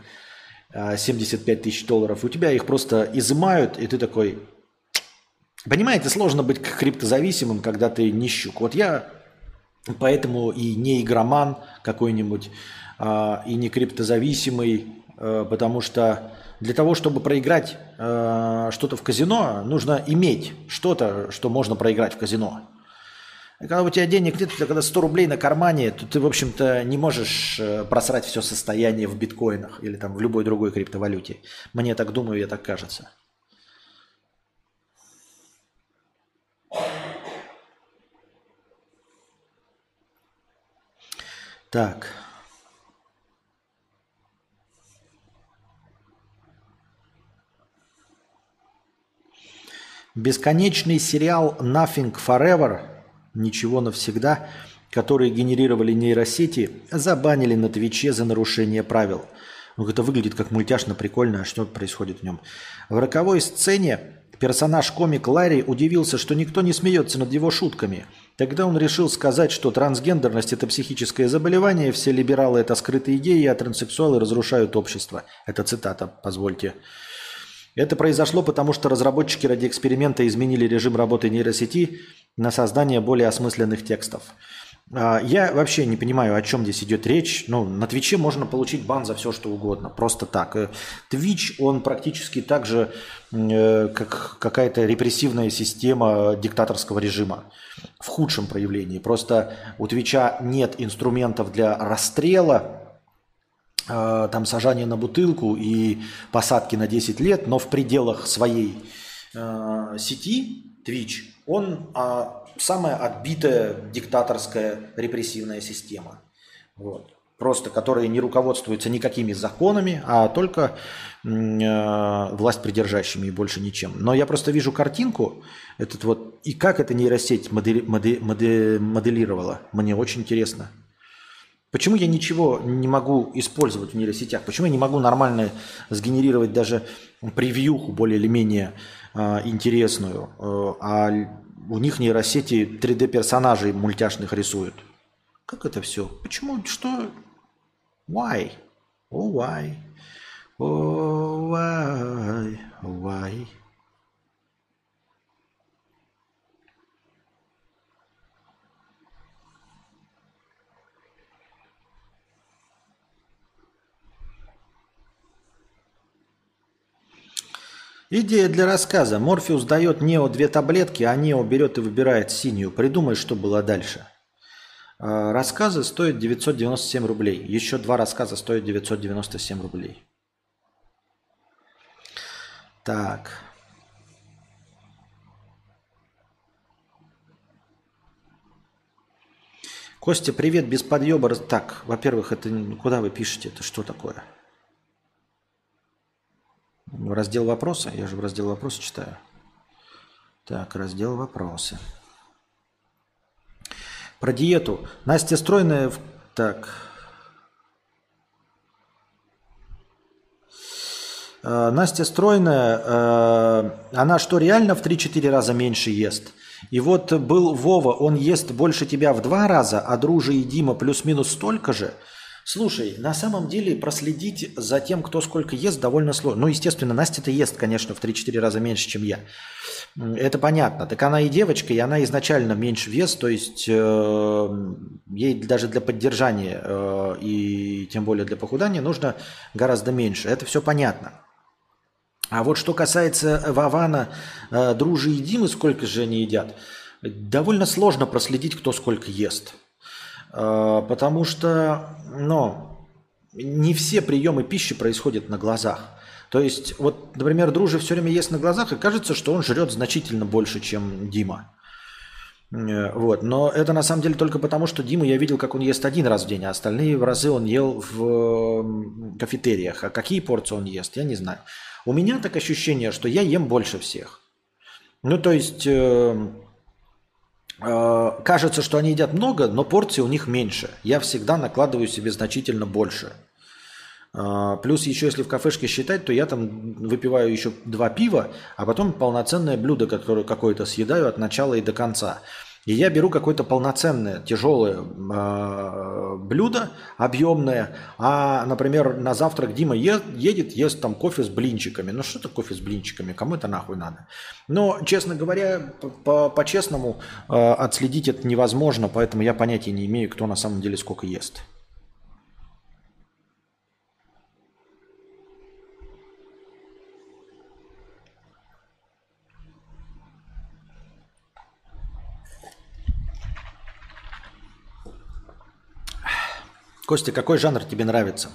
75 э, тысяч долларов. У тебя их просто изымают, и ты такой, Понимаете, сложно быть криптозависимым, когда ты нищук. Вот я поэтому и не игроман какой-нибудь, а, и не криптозависимый, а, потому что для того, чтобы проиграть а, что-то в казино, нужно иметь что-то, что можно проиграть в казино. И когда у тебя денег нет, когда 100 рублей на кармане, то ты, в общем-то, не можешь э, просрать все состояние в биткоинах или там в любой другой криптовалюте. Мне так думаю, я так кажется. Так. Бесконечный сериал Nothing Forever, ничего навсегда, который генерировали нейросети, забанили на Твиче за нарушение правил. Ну, это выглядит как мультяшно прикольно, а что происходит в нем? В роковой сцене Персонаж комик Ларри удивился, что никто не смеется над его шутками. Тогда он решил сказать, что трансгендерность – это психическое заболевание, все либералы – это скрытые идеи, а транссексуалы разрушают общество. Это цитата, позвольте. Это произошло потому, что разработчики ради эксперимента изменили режим работы нейросети на создание более осмысленных текстов. А, я вообще не понимаю, о чем здесь идет речь. Ну, на Твиче можно получить бан за все, что угодно. Просто так. Твич, он практически так же, э, как какая-то репрессивная система диктаторского режима. В худшем проявлении. Просто у Твича нет инструментов для расстрела э, там сажание на бутылку и посадки на 10 лет, но в пределах своей э, сети Twitch, он э, самая отбитая диктаторская репрессивная система. Вот. Просто которая не руководствуется никакими законами, а только э, власть придержащими и больше ничем. Но я просто вижу картинку, этот вот, и как эта нейросеть модели, модели, моделировала. Мне очень интересно. Почему я ничего не могу использовать в нейросетях? Почему я не могу нормально сгенерировать даже превьюху более или менее э, интересную, э, а у них нейросети 3D-персонажей мультяшных рисуют? Как это все? Почему? Что? Why? Oh, why? Oh, why? Why? Идея для рассказа. Морфеус дает Нео две таблетки, а Нео берет и выбирает синюю. Придумай, что было дальше. А, рассказы стоят 997 рублей. Еще два рассказа стоят 997 рублей. Так. Костя, привет, без подъеба. Так, во-первых, это куда вы пишете? Это что такое? Раздел вопроса? Я же в раздел вопроса читаю. Так, раздел вопросы. Про диету. Настя стройная... Так. Э, Настя стройная, э, она что, реально в 3-4 раза меньше ест? И вот был Вова, он ест больше тебя в два раза, а Дружи и Дима плюс-минус столько же – Слушай, на самом деле проследить за тем, кто сколько ест, довольно сложно. Ну, естественно, Настя-то ест, конечно, в 3-4 раза меньше, чем я. Это понятно. Так она и девочка, и она изначально меньше вес, то есть э, ей даже для поддержания э, и тем более для похудания нужно гораздо меньше. Это все понятно. А вот что касается Вавана, э, Дружи и Димы, сколько же они едят, довольно сложно проследить, кто сколько ест. Э, потому что, ну, не все приемы пищи происходят на глазах. То есть, вот, например, Дружи все время ест на глазах, и кажется, что он жрет значительно больше, чем Дима. Э, вот. Но это на самом деле только потому, что Дима я видел, как он ест один раз в день, а остальные разы он ел в кафетериях. А какие порции он ест, я не знаю. У меня так ощущение, что я ем больше всех. Ну, то есть, Э, кажется, что они едят много, но порции у них меньше. Я всегда накладываю себе значительно больше. Э, плюс еще если в кафешке считать, то я там выпиваю еще два пива, а потом полноценное блюдо, которое какое-то съедаю от начала и до конца. И я беру какое-то полноценное, тяжелое э, блюдо, объемное, а, например, на завтрак Дима е- едет, ест там кофе с блинчиками. Ну что это кофе с блинчиками? Кому это нахуй надо? Но, честно говоря, по-честному э, отследить это невозможно, поэтому я понятия не имею, кто на самом деле сколько ест. Костя, какой жанр тебе нравится?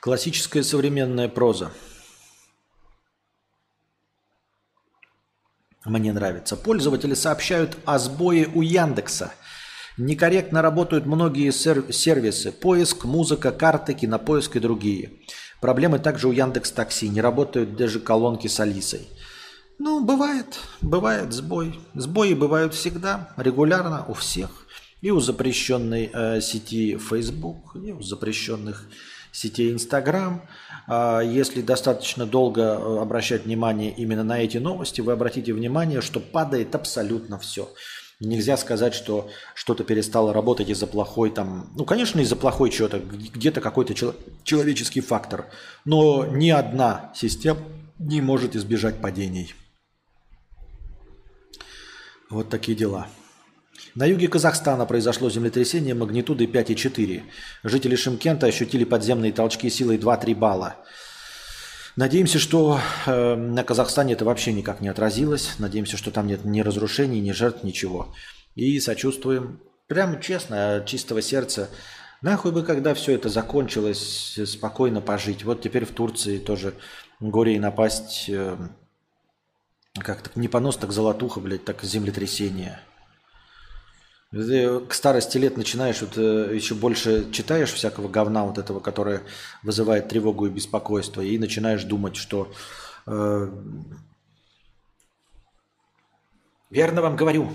Классическая современная проза. Мне нравится. Пользователи сообщают о сбое у Яндекса. Некорректно работают многие сервисы. Поиск, музыка, карты, кинопоиск и другие. Проблемы также у Яндекс Такси. Не работают даже колонки с Алисой. Ну, бывает. Бывает сбой. Сбои бывают всегда, регулярно, у всех. И у запрещенной э, сети Facebook, и у запрещенных сетей Instagram. Э, если достаточно долго э, обращать внимание именно на эти новости, вы обратите внимание, что падает абсолютно все. Нельзя сказать, что что-то перестало работать из-за плохой там... Ну, конечно, из-за плохой чего-то, где-то какой-то чел- человеческий фактор. Но ни одна система не может избежать падений. Вот такие дела. На юге Казахстана произошло землетрясение магнитудой 5,4. Жители Шимкента ощутили подземные толчки силой 2-3 балла. Надеемся, что э, на Казахстане это вообще никак не отразилось. Надеемся, что там нет ни разрушений, ни жертв, ничего. И сочувствуем, прямо честно, от чистого сердца Нахуй бы, когда все это закончилось, спокойно пожить. Вот теперь в Турции тоже горе и напасть, э, как так, не понос, так золотуха, блядь, так землетрясение. Ты к старости лет начинаешь, вот, э, еще больше читаешь всякого говна вот этого, которое вызывает тревогу и беспокойство, и начинаешь думать, что э, верно вам говорю,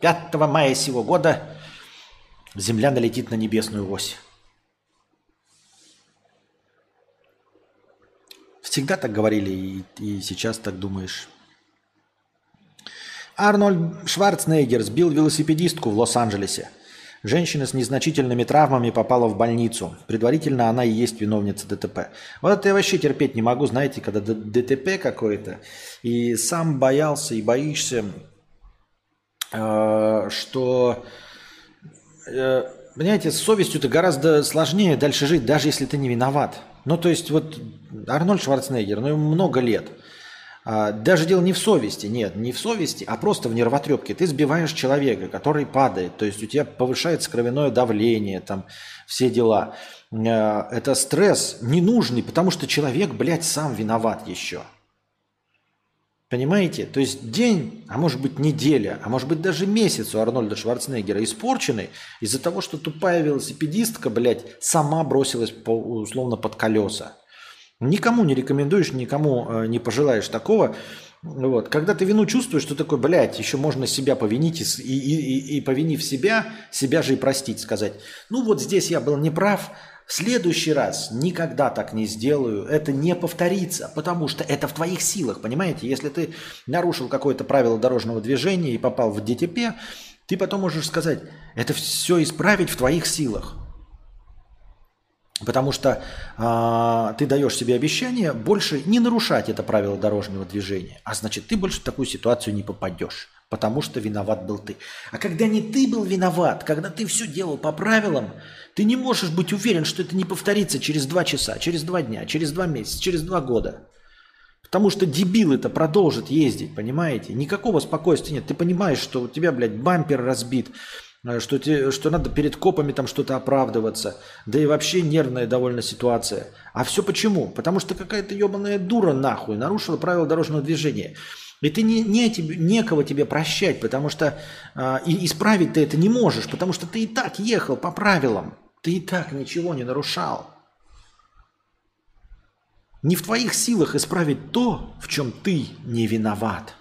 5 мая сего года Земля налетит на небесную ось. Всегда так говорили, и, и сейчас так думаешь. Арнольд Шварценеггер сбил велосипедистку в Лос-Анджелесе. Женщина с незначительными травмами попала в больницу. Предварительно она и есть виновница ДТП. Вот это я вообще терпеть не могу, знаете, когда ДТП какое-то, и сам боялся, и боишься, э, что Э, понимаете, с совестью-то гораздо сложнее дальше жить, даже если ты не виноват. Ну, то есть, вот Арнольд Шварценеггер, ну, ему много лет. А, даже дело не в совести, нет, не в совести, а просто в нервотрепке. Ты сбиваешь человека, который падает, то есть у тебя повышается кровяное давление, там все дела. Э, это стресс ненужный, потому что человек, блядь, сам виноват еще. Понимаете? То есть день, а может быть неделя, а может быть даже месяц у Арнольда Шварценеггера испорченный из-за того, что тупая велосипедистка, блядь, сама бросилась по, условно под колеса. Никому не рекомендуешь, никому э, не пожелаешь такого. Вот. Когда ты вину чувствуешь, что такой, блядь, еще можно себя повинить и, и, и, и повинив себя, себя же и простить, сказать. Ну вот здесь я был неправ, в следующий раз никогда так не сделаю, это не повторится, потому что это в твоих силах, понимаете? Если ты нарушил какое-то правило дорожного движения и попал в ДТП, ты потом можешь сказать, это все исправить в твоих силах. Потому что э, ты даешь себе обещание больше не нарушать это правило дорожного движения. А значит, ты больше в такую ситуацию не попадешь, потому что виноват был ты. А когда не ты был виноват, когда ты все делал по правилам, ты не можешь быть уверен, что это не повторится через два часа, через два дня, через два месяца, через два года. Потому что дебил это продолжит ездить, понимаете? Никакого спокойствия нет. Ты понимаешь, что у тебя, блядь, бампер разбит, что, тебе, что надо перед копами там что-то оправдываться. Да и вообще нервная довольно ситуация. А все почему? Потому что какая-то ебаная дура нахуй нарушила правила дорожного движения. И ты не, не тебе, некого тебе прощать, потому что э, и исправить ты это не можешь, потому что ты и так ехал по правилам. Ты и так ничего не нарушал. Не в твоих силах исправить то, в чем ты не виноват.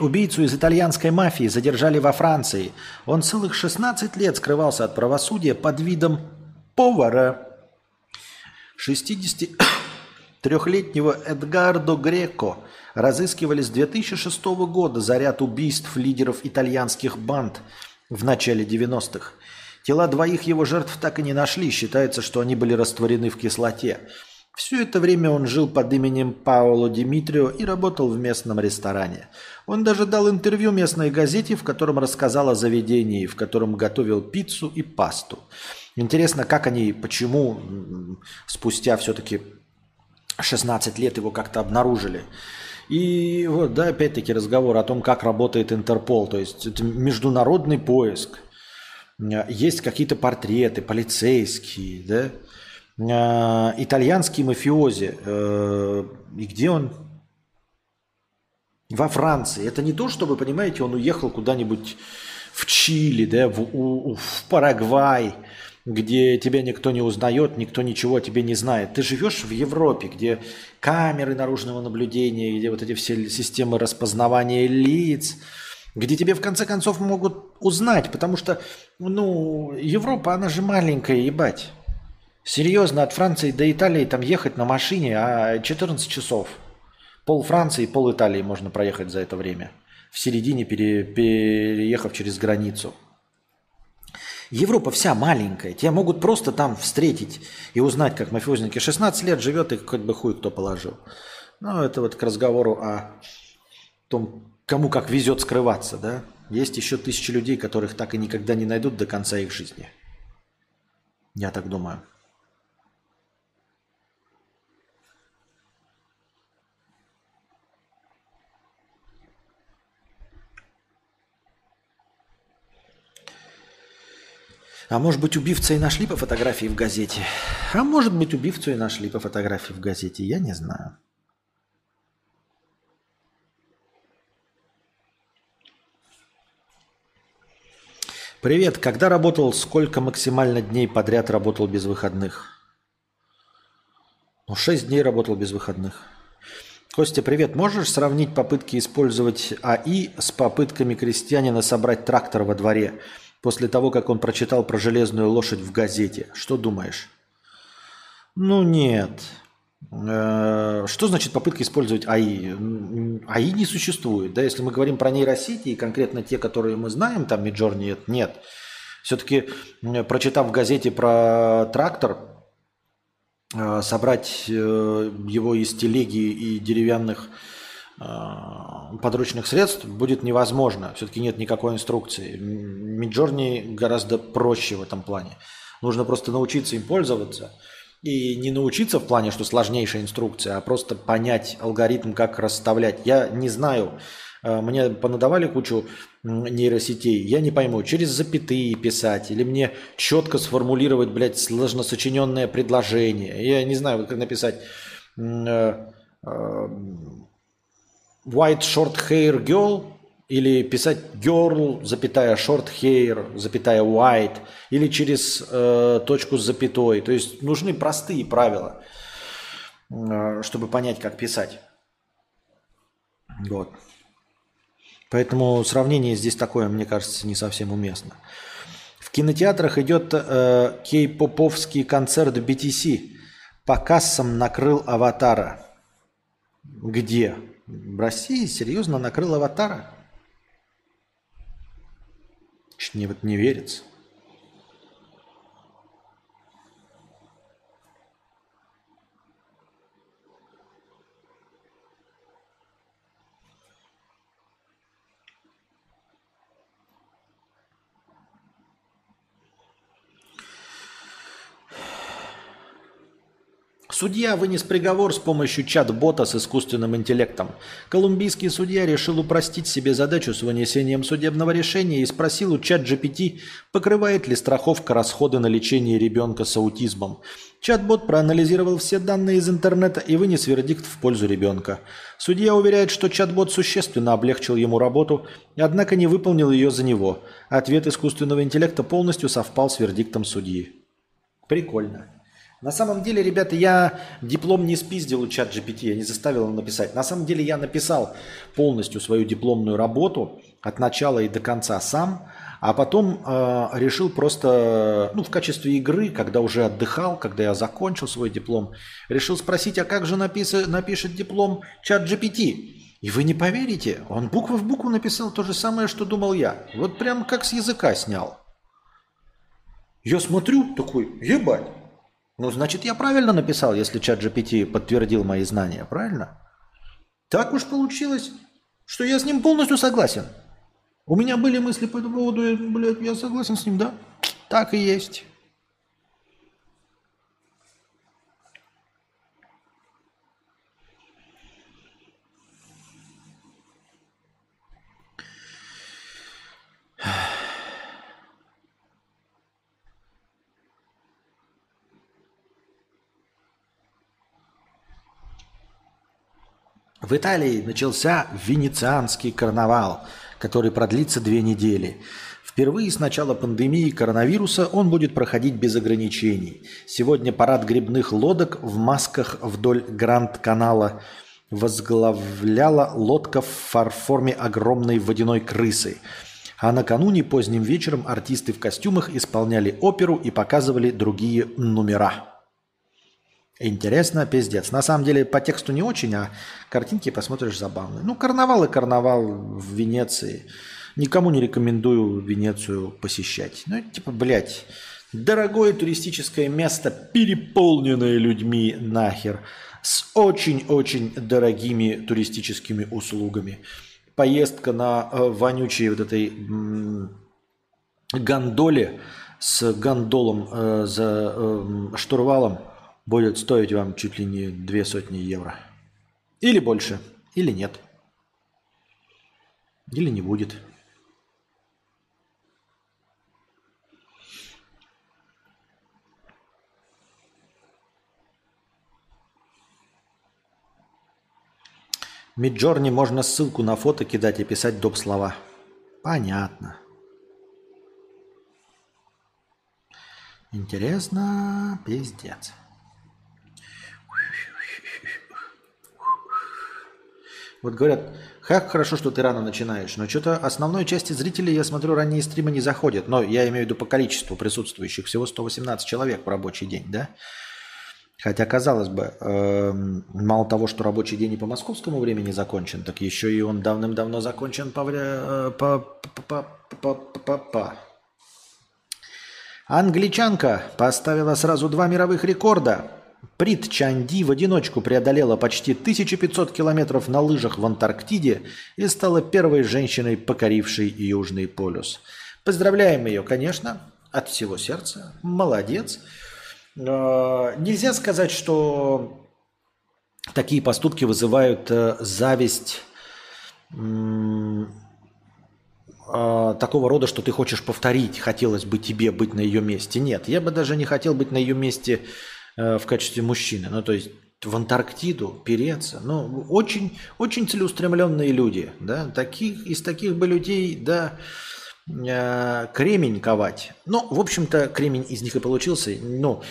Убийцу из итальянской мафии задержали во Франции. Он целых 16 лет скрывался от правосудия под видом повара. 63-летнего Эдгардо Греко разыскивали с 2006 года за ряд убийств лидеров итальянских банд в начале 90-х. Тела двоих его жертв так и не нашли. Считается, что они были растворены в кислоте. Все это время он жил под именем Паоло Димитрио и работал в местном ресторане. Он даже дал интервью местной газете, в котором рассказал о заведении, в котором готовил пиццу и пасту. Интересно, как они, почему спустя все-таки 16 лет его как-то обнаружили. И вот, да, опять-таки разговор о том, как работает Интерпол. То есть это международный поиск. Есть какие-то портреты, полицейские, да, э, итальянский мафиози. Э, и где он? Во Франции. Это не то, что вы понимаете, он уехал куда-нибудь в Чили, да, в, у, в Парагвай, где тебя никто не узнает, никто ничего о тебе не знает. Ты живешь в Европе, где камеры наружного наблюдения, где вот эти все системы распознавания лиц, где тебе в конце концов могут узнать, потому что, ну, Европа, она же маленькая, ебать. Серьезно, от Франции до Италии там ехать на машине а 14 часов. Пол Франции, пол Италии можно проехать за это время. В середине пере, переехав через границу. Европа вся маленькая. Тебя могут просто там встретить и узнать, как мафиозники. 16 лет живет и хоть бы хуй кто положил. Ну, это вот к разговору о том, кому как везет скрываться, да? Есть еще тысячи людей, которых так и никогда не найдут до конца их жизни. Я так думаю. А может быть, убивца и нашли по фотографии в газете? А может быть, убивцу и нашли по фотографии в газете? Я не знаю. Привет, когда работал, сколько максимально дней подряд работал без выходных? Ну, 6 дней работал без выходных. Костя, привет. Можешь сравнить попытки использовать АИ с попытками крестьянина собрать трактор во дворе? После того, как он прочитал про железную лошадь в газете. Что думаешь? Ну нет. Э, что значит попытка использовать АИ? АИ не существует. Да? Если мы говорим про нейросети, и конкретно те, которые мы знаем, там Midjourney, нет. Все-таки, прочитав в газете про трактор, э, собрать э, его из телеги и деревянных подручных средств будет невозможно. Все-таки нет никакой инструкции. Миджорни гораздо проще в этом плане. Нужно просто научиться им пользоваться. И не научиться в плане, что сложнейшая инструкция, а просто понять алгоритм, как расставлять. Я не знаю, а, мне понадавали кучу нейросетей, я не пойму, через запятые писать или мне четко сформулировать, блядь, сложно сочиненное предложение. Я не знаю, как написать а, white short hair girl или писать girl, запятая short hair, запятая white, или через э, точку с запятой. То есть нужны простые правила, э, чтобы понять, как писать. Вот. Поэтому сравнение здесь такое, мне кажется, не совсем уместно. В кинотеатрах идет э, кей-поповский концерт BTC. По кассам накрыл аватара. Где? В России серьезно накрыл аватара? Мне вот не верится. Судья вынес приговор с помощью чат-бота с искусственным интеллектом. Колумбийский судья решил упростить себе задачу с вынесением судебного решения и спросил у чат-GPT, покрывает ли страховка расходы на лечение ребенка с аутизмом. Чат-бот проанализировал все данные из интернета и вынес вердикт в пользу ребенка. Судья уверяет, что чат-бот существенно облегчил ему работу, однако не выполнил ее за него. Ответ искусственного интеллекта полностью совпал с вердиктом судьи. Прикольно. На самом деле, ребята, я диплом не спиздил у чат GPT, я не заставил его написать. На самом деле я написал полностью свою дипломную работу от начала и до конца сам, а потом э, решил просто, ну, в качестве игры, когда уже отдыхал, когда я закончил свой диплом, решил спросить, а как же напис... напишет диплом чат GPT? И вы не поверите, он буква в букву написал то же самое, что думал я. Вот прям как с языка снял. Я смотрю, такой, ебать. Ну, значит, я правильно написал, если чат GPT подтвердил мои знания, правильно? Так уж получилось, что я с ним полностью согласен. У меня были мысли по этому поводу, блядь, я согласен с ним, да? Так и есть. В Италии начался венецианский карнавал, который продлится две недели. Впервые с начала пандемии коронавируса он будет проходить без ограничений. Сегодня парад грибных лодок в масках вдоль Гранд-канала возглавляла лодка в форме огромной водяной крысы. А накануне поздним вечером артисты в костюмах исполняли оперу и показывали другие номера. Интересно, пиздец. На самом деле по тексту не очень, а картинки посмотришь забавные. Ну, карнавал и карнавал в Венеции. Никому не рекомендую Венецию посещать. Ну, типа, блядь, дорогое туристическое место, переполненное людьми нахер, с очень-очень дорогими туристическими услугами. поездка на э, вонючей вот этой гондоле с гондолом э, за э, штурвалом будет стоить вам чуть ли не две сотни евро. Или больше, или нет. Или не будет. Миджорни можно ссылку на фото кидать и писать доп. слова. Понятно. Интересно, пиздец. Вот говорят, как хорошо, что ты рано начинаешь, но что-то основной части зрителей, я смотрю, ранние стримы не заходят. Но я имею в виду по количеству присутствующих, всего 118 человек в рабочий день, да? Хотя, казалось бы, эм, мало того, что рабочий день и по московскому времени закончен, так еще и он давным-давно закончен по, э, по, по, по, по, по. Англичанка поставила сразу два мировых рекорда. Прит Чанди в одиночку преодолела почти 1500 километров на лыжах в Антарктиде и стала первой женщиной, покорившей Южный полюс. Поздравляем ее, конечно, от всего сердца. Молодец. Э, нельзя сказать, что такие поступки вызывают э, зависть э, такого рода, что ты хочешь повторить, хотелось бы тебе быть на ее месте. Нет, я бы даже не хотел быть на ее месте в качестве мужчины. Ну, то есть в Антарктиду переться. Ну, очень, очень целеустремленные люди. Да? Таких, из таких бы людей, да, Э, кремень ковать. Ну, в общем-то, кремень из них и получился. Ну,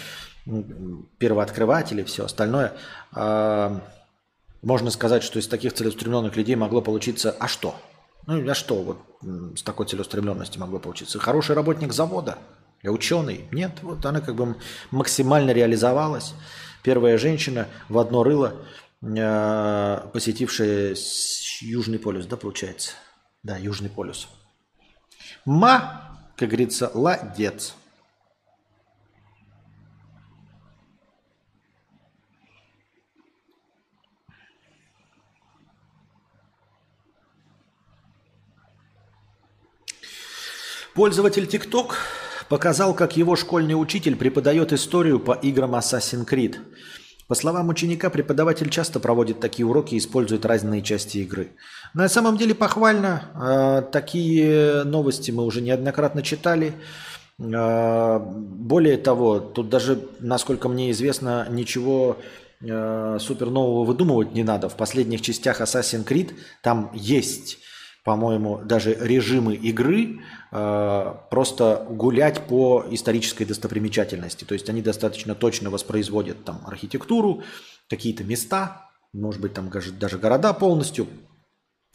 первооткрыватели, все остальное. А, можно сказать, что из таких целеустремленных людей могло получиться, а что? Ну, а что вот с такой целеустремленностью могло получиться? Хороший работник завода, я ученый. Нет, вот она как бы максимально реализовалась. Первая женщина в одно рыло, э, посетившая Южный полюс, да, получается? Да, Южный полюс. Ма, как говорится, ладец. Пользователь TikTok показал, как его школьный учитель преподает историю по играм Assassin's Creed – по словам ученика, преподаватель часто проводит такие уроки и использует разные части игры. На самом деле похвально. А, такие новости мы уже неоднократно читали. А, более того, тут даже, насколько мне известно, ничего а, супер нового выдумывать не надо. В последних частях Assassin's Creed там есть по-моему, даже режимы игры э, просто гулять по исторической достопримечательности. То есть они достаточно точно воспроизводят там архитектуру, какие-то места, может быть, там даже города полностью.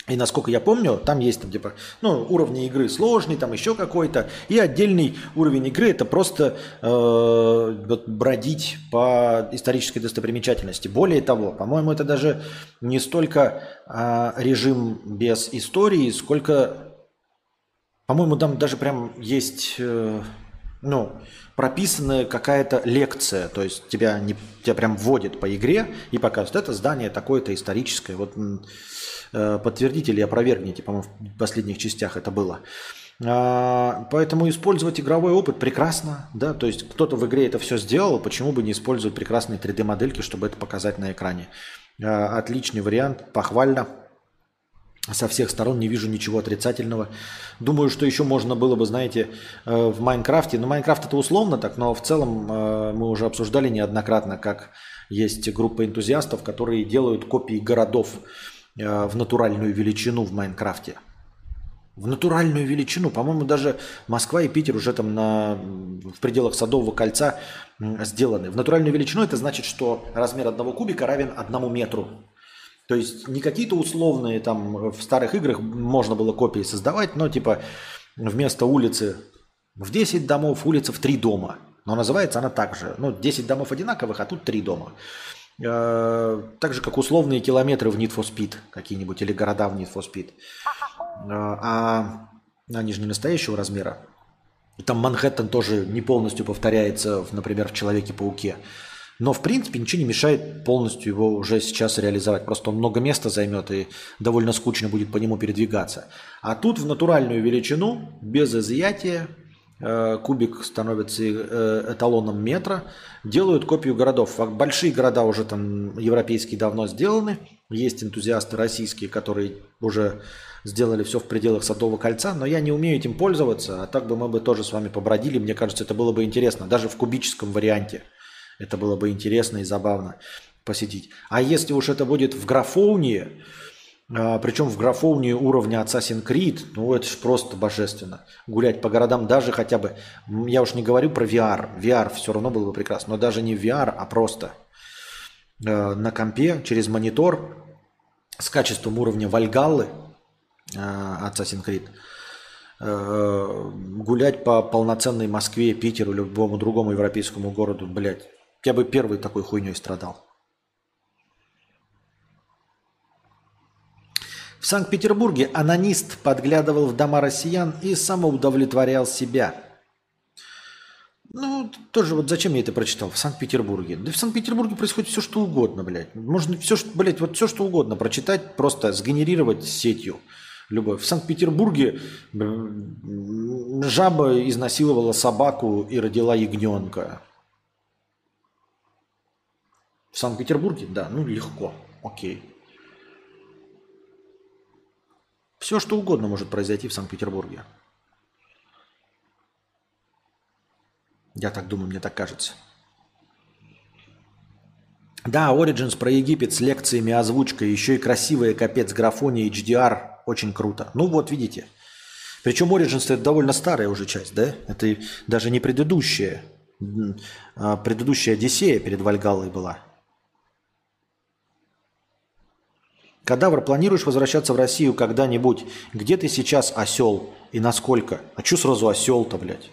И насколько я помню, там есть там, типа, ну, уровни игры сложный, там еще какой-то. И отдельный уровень игры это просто э, вот, бродить по исторической достопримечательности. Более того, по-моему, это даже не столько э, режим без истории, сколько, по-моему, там даже прям есть, э, ну, прописанная какая-то лекция. То есть тебя, не, тебя прям вводят по игре и показывают, это здание такое-то историческое. Вот Э, подтвердите или опровергните, по-моему, в последних частях это было. А, поэтому использовать игровой опыт прекрасно, да, то есть кто-то в игре это все сделал, почему бы не использовать прекрасные 3D-модельки, чтобы это показать на экране. А, отличный вариант, похвально. Со всех сторон не вижу ничего отрицательного. Думаю, что еще можно было бы, знаете, э, в Майнкрафте. Ну, Майнкрафт это условно так, но в целом э, мы уже обсуждали неоднократно, как есть группа энтузиастов, которые делают копии городов Э, в натуральную величину в Майнкрафте. В натуральную величину. По-моему, даже Москва и Питер уже там на, в пределах Садового кольца сделаны. В натуральную величину это значит, что размер одного кубика равен одному метру. То есть не какие-то условные там в старых играх можно было копии создавать, но типа вместо улицы в 10 домов, улица в 3 дома. Но называется она так же. Ну, 10 домов одинаковых, а тут 3 дома. Э, так же, как условные километры в Need for Speed какие-нибудь или города в Need for Speed. Э, а они же не настоящего размера. И там Манхэттен тоже не полностью повторяется, например, в Человеке-пауке. Но, в принципе, ничего не мешает полностью его уже сейчас реализовать. Просто он много места займет и довольно скучно будет по нему передвигаться. А тут в натуральную величину, без изъятия, э, кубик становится э, эталоном метра, делают копию городов. Большие города уже там европейские давно сделаны. Есть энтузиасты российские, которые уже сделали все в пределах Садового кольца, но я не умею этим пользоваться, а так бы мы бы тоже с вами побродили. Мне кажется, это было бы интересно, даже в кубическом варианте. Это было бы интересно и забавно посетить. А если уж это будет в графоунии, а, причем в графоунии уровня Assassin's Creed, ну это же просто божественно. Гулять по городам даже хотя бы, я уж не говорю про VR, VR все равно было бы прекрасно, но даже не VR, а просто э, на компе через монитор с качеством уровня Вальгаллы э, Assassin's Creed э, гулять по полноценной Москве, Питеру, любому другому европейскому городу, блядь, я бы первый такой хуйней страдал. В Санкт-Петербурге анонист подглядывал в дома россиян и самоудовлетворял себя. Ну, тоже вот зачем я это прочитал? В Санкт-Петербурге. Да в Санкт-Петербурге происходит все, что угодно, блядь. Можно все, что, блядь, вот все, что угодно прочитать, просто сгенерировать сетью. Любовь. В Санкт-Петербурге жаба изнасиловала собаку и родила ягненка. В Санкт-Петербурге? Да, ну легко. Окей. Все, что угодно может произойти в Санкт-Петербурге. Я так думаю, мне так кажется. Да, Origins про Египет с лекциями, озвучкой, еще и красивая капец графония HDR. Очень круто. Ну вот, видите. Причем Origins это довольно старая уже часть, да? Это даже не предыдущая. А предыдущая Одиссея перед Вальгаллой была. Кадавр, планируешь возвращаться в Россию когда-нибудь? Где ты сейчас осел и насколько? А что сразу осел-то, блядь?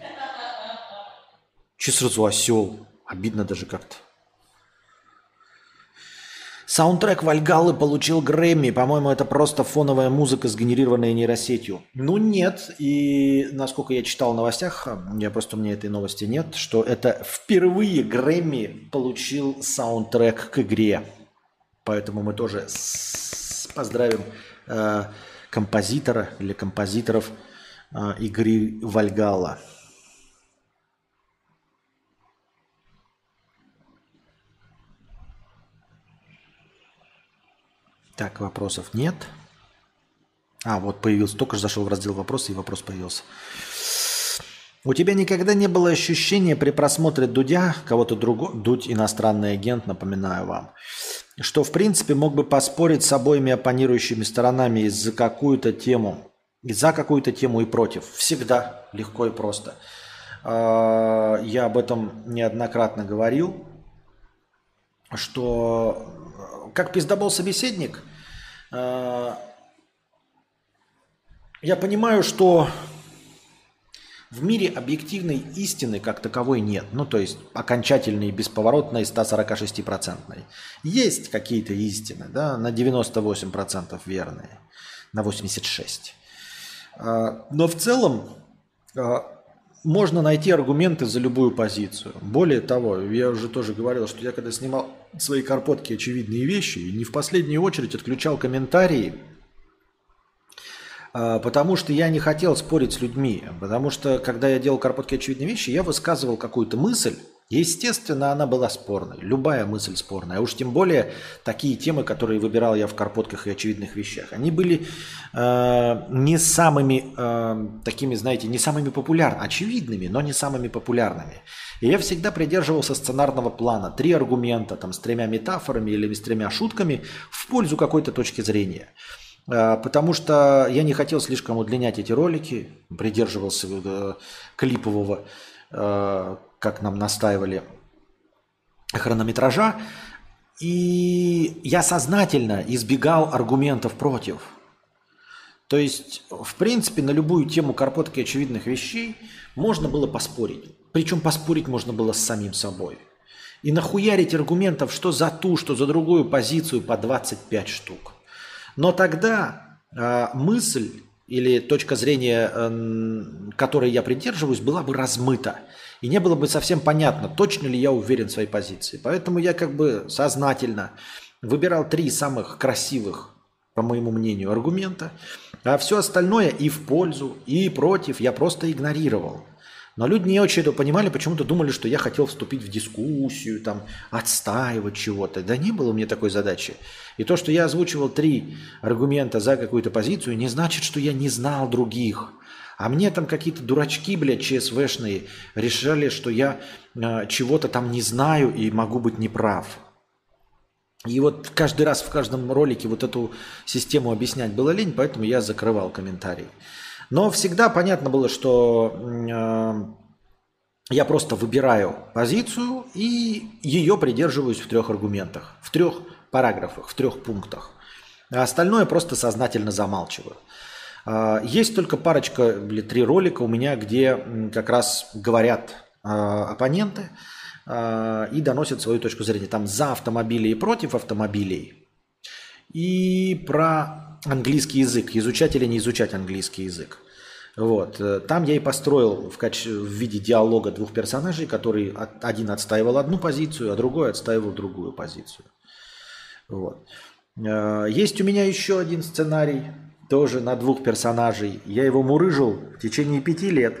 Че сразу осел? Обидно даже как-то. Саундтрек Вальгаллы получил Грэмми. По-моему, это просто фоновая музыка, сгенерированная нейросетью. Ну нет, и насколько я читал в новостях, я просто у меня этой новости нет, что это впервые Грэмми получил саундтрек к игре. Поэтому мы тоже поздравим э, композитора или композиторов э, игры Вальгала. Так, вопросов нет. А, вот появился, только же зашел в раздел вопросы, и вопрос появился. У тебя никогда не было ощущения при просмотре Дудя, кого-то другого, Дудь иностранный агент, напоминаю вам, что в принципе мог бы поспорить с обоими оппонирующими сторонами из-за какую-то тему, за какую-то тему и против. Всегда легко и просто. А, я об этом неоднократно говорил, что как пиздобол собеседник, а, я понимаю, что в мире объективной истины как таковой нет. Ну, то есть окончательной, бесповоротной, 146-процентной. Есть какие-то истины, да, на 98% верные, на 86%. А, но в целом а, можно найти аргументы за любую позицию. Более того, я уже тоже говорил, что я когда снимал свои карпотки очевидные вещи, и не в последнюю очередь отключал комментарии потому что я не хотел спорить с людьми. Потому что, когда я делал «Карпотки. Очевидные вещи», я высказывал какую-то мысль. Естественно, она была спорной. Любая мысль спорная. А уж тем более такие темы, которые выбирал я в «Карпотках и очевидных вещах». Они были э, не самыми э, такими, знаете, не самыми популярными. Очевидными, но не самыми популярными. И я всегда придерживался сценарного плана. Три аргумента там, с тремя метафорами или с тремя шутками в пользу какой-то точки зрения. А, потому что я не хотел слишком удлинять эти ролики, придерживался э, клипового, э, как нам настаивали, хронометража. И я сознательно избегал аргументов против. То есть, в принципе, на любую тему карпотки очевидных вещей можно было поспорить. Причем поспорить можно было с самим собой. И нахуярить аргументов, что за ту, что за другую позицию по 25 штук. Но тогда э, мысль или точка зрения, э, которой я придерживаюсь, была бы размыта. И не было бы совсем понятно, точно ли я уверен в своей позиции. Поэтому я как бы сознательно выбирал три самых красивых, по моему мнению, аргумента, а все остальное и в пользу, и против я просто игнорировал. Но люди не очень это понимали, почему-то думали, что я хотел вступить в дискуссию, там, отстаивать чего-то. Да не было у меня такой задачи. И то, что я озвучивал три аргумента за какую-то позицию, не значит, что я не знал других. А мне там какие-то дурачки, блядь, ЧСВшные решали, что я э, чего-то там не знаю и могу быть неправ. И вот каждый раз в каждом ролике вот эту систему объяснять было лень, поэтому я закрывал комментарии. Но всегда понятно было, что э, я просто выбираю позицию и ее придерживаюсь в трех аргументах, в трех параграфах, в трех пунктах. А остальное просто сознательно замалчиваю. Э, есть только парочка или три ролика у меня, где как раз говорят э, оппоненты э, и доносят свою точку зрения. Там за автомобили и против автомобилей. И про английский язык, изучать или не изучать английский язык. Вот. Там я и построил в, каче... в виде диалога двух персонажей, который один отстаивал одну позицию, а другой отстаивал другую позицию. Вот. Э, есть у меня еще один сценарий, тоже на двух персонажей. Я его мурыжил в течение пяти лет.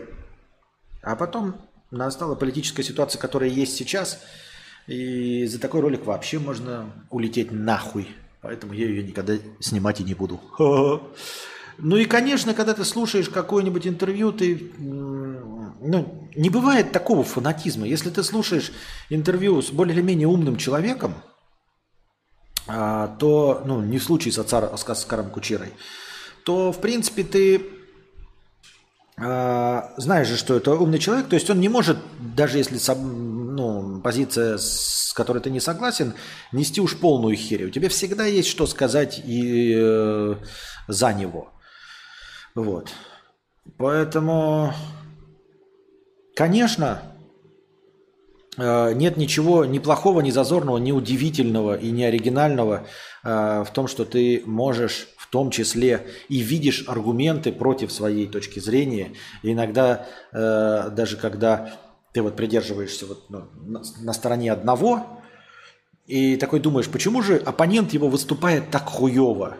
А потом настала политическая ситуация, которая есть сейчас. И за такой ролик вообще можно улететь нахуй. Поэтому я ее никогда снимать и не буду. Ну и, конечно, когда ты слушаешь какое-нибудь интервью, ты... Ну, не бывает такого фанатизма. Если ты слушаешь интервью с более или менее умным человеком, то, ну, не в случае с, Ацар, с Оскаром Кучерой, то, в принципе, ты а, знаешь же, что это умный человек, то есть он не может, даже если ну, позиция, с которой ты не согласен, нести уж полную херь. У тебя всегда есть что сказать и э, за него. Вот. Поэтому, конечно, нет ничего ни плохого, ни зазорного, ни удивительного и ни оригинального э, в том, что ты можешь в том числе и видишь аргументы против своей точки зрения. И иногда, э, даже когда ты вот придерживаешься вот, ну, на стороне одного, и такой думаешь, почему же оппонент его выступает так хуево?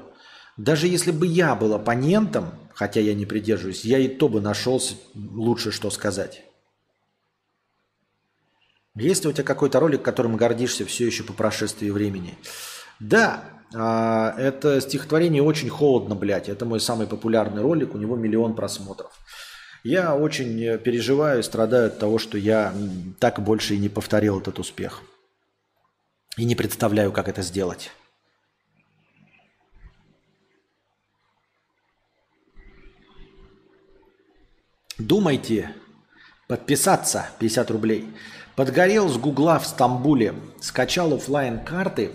Даже если бы я был оппонентом, хотя я не придерживаюсь, я и то бы нашелся лучше, что сказать. Есть ли у тебя какой-то ролик, которым гордишься все еще по прошествии времени? Да, а, это стихотворение очень холодно, блядь. Это мой самый популярный ролик, у него миллион просмотров. Я очень переживаю и страдаю от того, что я так больше и не повторил этот успех. И не представляю, как это сделать. Думайте, подписаться 50 рублей. Подгорел с Гугла в Стамбуле, скачал офлайн карты,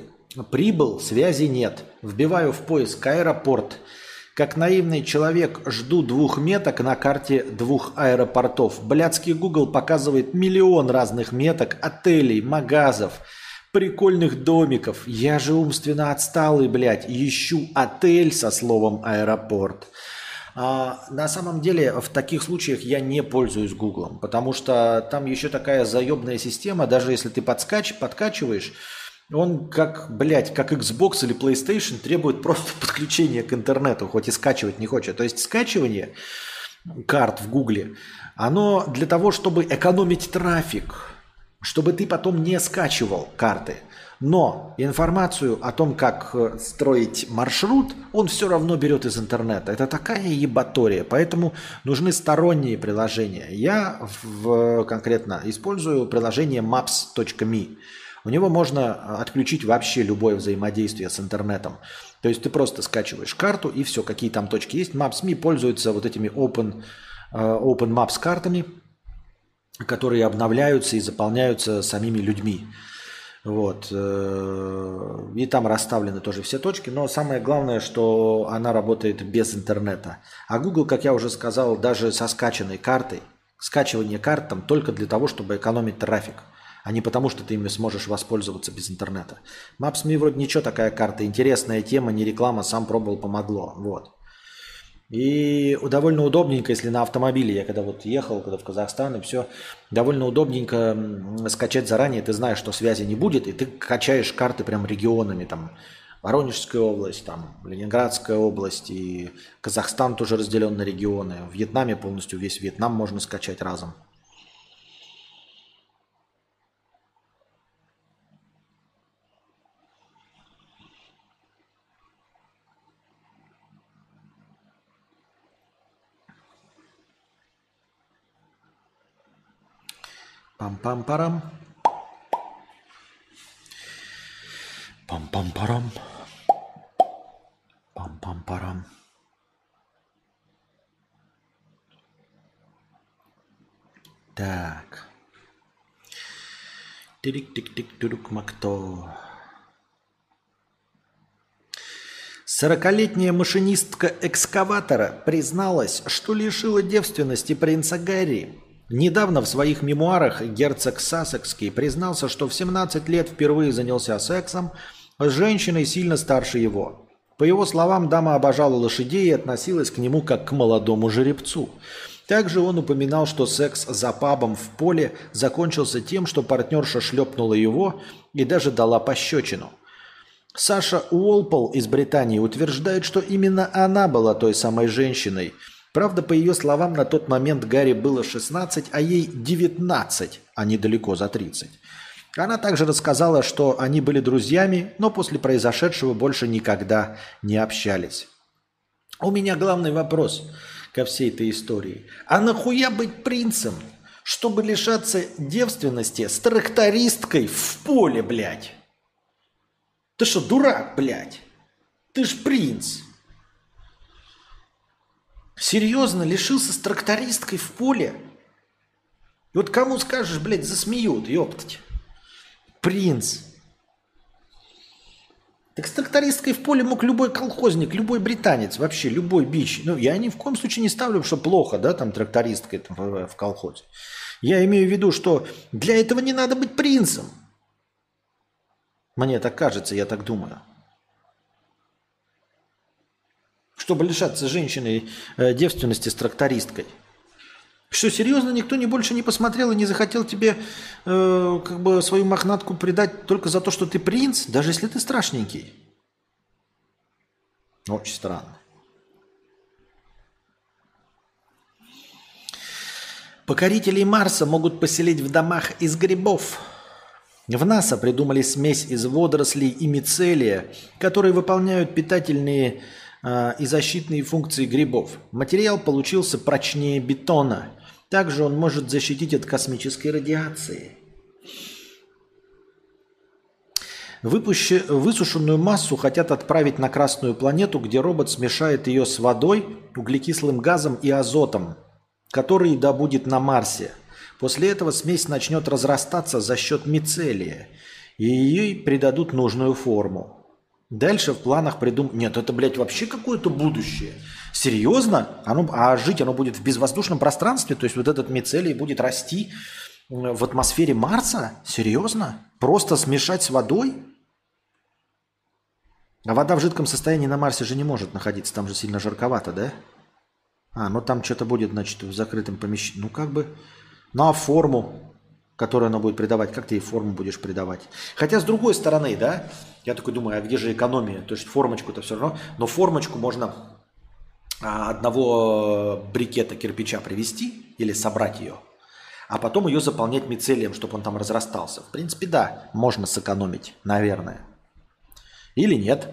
прибыл, связи нет. Вбиваю в поиск аэропорт. Как наивный человек жду двух меток на карте двух аэропортов. Блядский Google показывает миллион разных меток, отелей, магазов, прикольных домиков. Я же умственно отсталый, блядь, ищу отель со словом аэропорт. А, на самом деле в таких случаях я не пользуюсь Гуглом, потому что там еще такая заебная система, даже если ты подскач, подкачиваешь, он как, блядь, как Xbox или PlayStation требует просто подключения к интернету, хоть и скачивать не хочет. То есть скачивание карт в Гугле, оно для того, чтобы экономить трафик, чтобы ты потом не скачивал карты – но информацию о том, как э, строить маршрут, он все равно берет из интернета. Это такая ебатория. Поэтому нужны сторонние приложения. Я в, конкретно использую приложение maps.me. У него можно э, отключить вообще любое взаимодействие с интернетом. То есть ты просто скачиваешь карту и все, какие там точки есть. Maps.me пользуется вот этими open, э, open Maps картами, которые обновляются и заполняются самими людьми. Вот. Э, и там расставлены тоже все точки. Но самое главное, что она работает без интернета. А Google, как я уже сказал, даже со скачанной картой, скачивание карт там только для того, чтобы экономить трафик, а не потому, что ты ими сможешь воспользоваться без интернета. Maps.me вроде ничего такая карта, интересная тема, не реклама, сам пробовал, помогло. Вот. И довольно удобненько, если на автомобиле, я когда вот ехал, когда в Казахстан, и все, довольно удобненько скачать заранее, ты знаешь, что связи не будет, и ты качаешь карты прям регионами, там, Воронежская область, там, Ленинградская область, и Казахстан тоже разделен на регионы. В Вьетнаме полностью весь Вьетнам можно скачать разом. Пам-пам-парам. Пам-пам-парам. Пам-пам-парам. Так. Тирик-тик-тик-турук-макто. Сорокалетняя машинистка экскаватора призналась, что лишила девственности принца Гарри Недавно в своих мемуарах герцог Сассекский признался, что в 17 лет впервые занялся сексом с женщиной сильно старше его. По его словам, дама обожала лошадей и относилась к нему как к молодому жеребцу. Также он упоминал, что секс за пабом в поле закончился тем, что партнерша шлепнула его и даже дала пощечину. Саша Уолпол из Британии утверждает, что именно она была той самой женщиной – Правда, по ее словам, на тот момент Гарри было 16, а ей 19, а недалеко за 30. Она также рассказала, что они были друзьями, но после произошедшего больше никогда не общались. У меня главный вопрос ко всей этой истории. А нахуя быть принцем, чтобы лишаться девственности с трактористкой в поле, блядь? Ты что, дурак, блядь? Ты ж принц. Серьезно, лишился с трактористкой в поле? И вот кому скажешь, блядь, засмеют, ёптать. Принц. Так с трактористкой в поле мог любой колхозник, любой британец, вообще любой бич. Ну, я ни в коем случае не ставлю, что плохо, да, там трактористкой в колхозе. Я имею в виду, что для этого не надо быть принцем. Мне так кажется, я так думаю чтобы лишаться женщины э, девственности с трактористкой. Что, серьезно, никто не больше не посмотрел и не захотел тебе э, как бы свою мохнатку предать только за то, что ты принц, даже если ты страшненький? Очень странно. Покорителей Марса могут поселить в домах из грибов. В НАСА придумали смесь из водорослей и мицелия, которые выполняют питательные э, и защитные функции грибов. Материал получился прочнее бетона. Также он может защитить от космической радиации. Выпущи, высушенную массу хотят отправить на Красную планету, где робот смешает ее с водой, углекислым газом и азотом, который добудет на Марсе. После этого смесь начнет разрастаться за счет мицелия, и ей придадут нужную форму. Дальше в планах придум... Нет, это, блядь, вообще какое-то будущее. Серьезно? Оно... А жить оно будет в безвоздушном пространстве? То есть вот этот мицелий будет расти в атмосфере Марса? Серьезно? Просто смешать с водой? А вода в жидком состоянии на Марсе же не может находиться. Там же сильно жарковато, да? А, ну там что-то будет, значит, в закрытом помещении. Ну как бы... Ну а форму? Которую она будет придавать, как ты ей форму будешь придавать. Хотя с другой стороны, да, я такой думаю, а где же экономия? То есть формочку-то все равно, но формочку можно а, одного брикета кирпича привести или собрать ее, а потом ее заполнять мицелием, чтобы он там разрастался. В принципе, да, можно сэкономить, наверное. Или нет.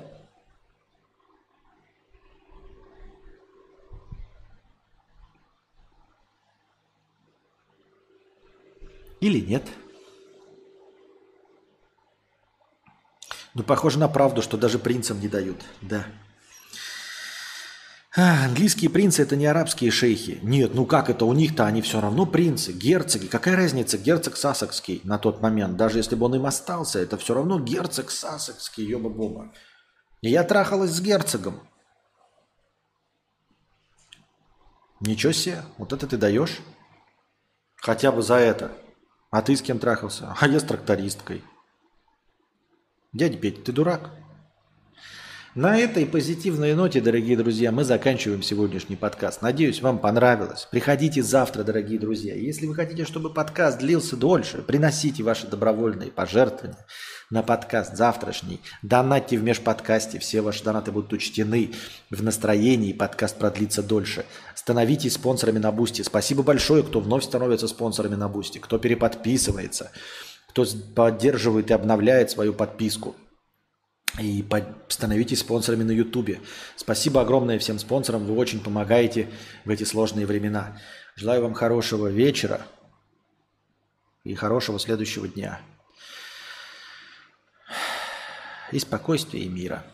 Или нет? Ну, похоже на правду, что даже принцам не дают. Да. А, английские принцы это не арабские шейхи. Нет, ну как это? У них-то они все равно принцы, герцоги. Какая разница, герцог Сасокский на тот момент? Даже если бы он им остался, это все равно герцог Сасокский, ёба-боба. Я трахалась с герцогом. Ничего себе, вот это ты даешь? Хотя бы за это. А ты с кем трахался? А я с трактористкой. Дядя Петя, ты дурак? На этой позитивной ноте, дорогие друзья, мы заканчиваем сегодняшний подкаст. Надеюсь, вам понравилось. Приходите завтра, дорогие друзья. Если вы хотите, чтобы подкаст длился дольше, приносите ваши добровольные пожертвования на подкаст завтрашний. Донатьте в межподкасте, все ваши донаты будут учтены в настроении, подкаст продлится дольше. Становитесь спонсорами на Boosty. Спасибо большое, кто вновь становится спонсорами на Boosty, кто переподписывается, кто поддерживает и обновляет свою подписку. И становитесь спонсорами на Ютубе. Спасибо огромное всем спонсорам. Вы очень помогаете в эти сложные времена. Желаю вам хорошего вечера и хорошего следующего дня. И спокойствия и мира.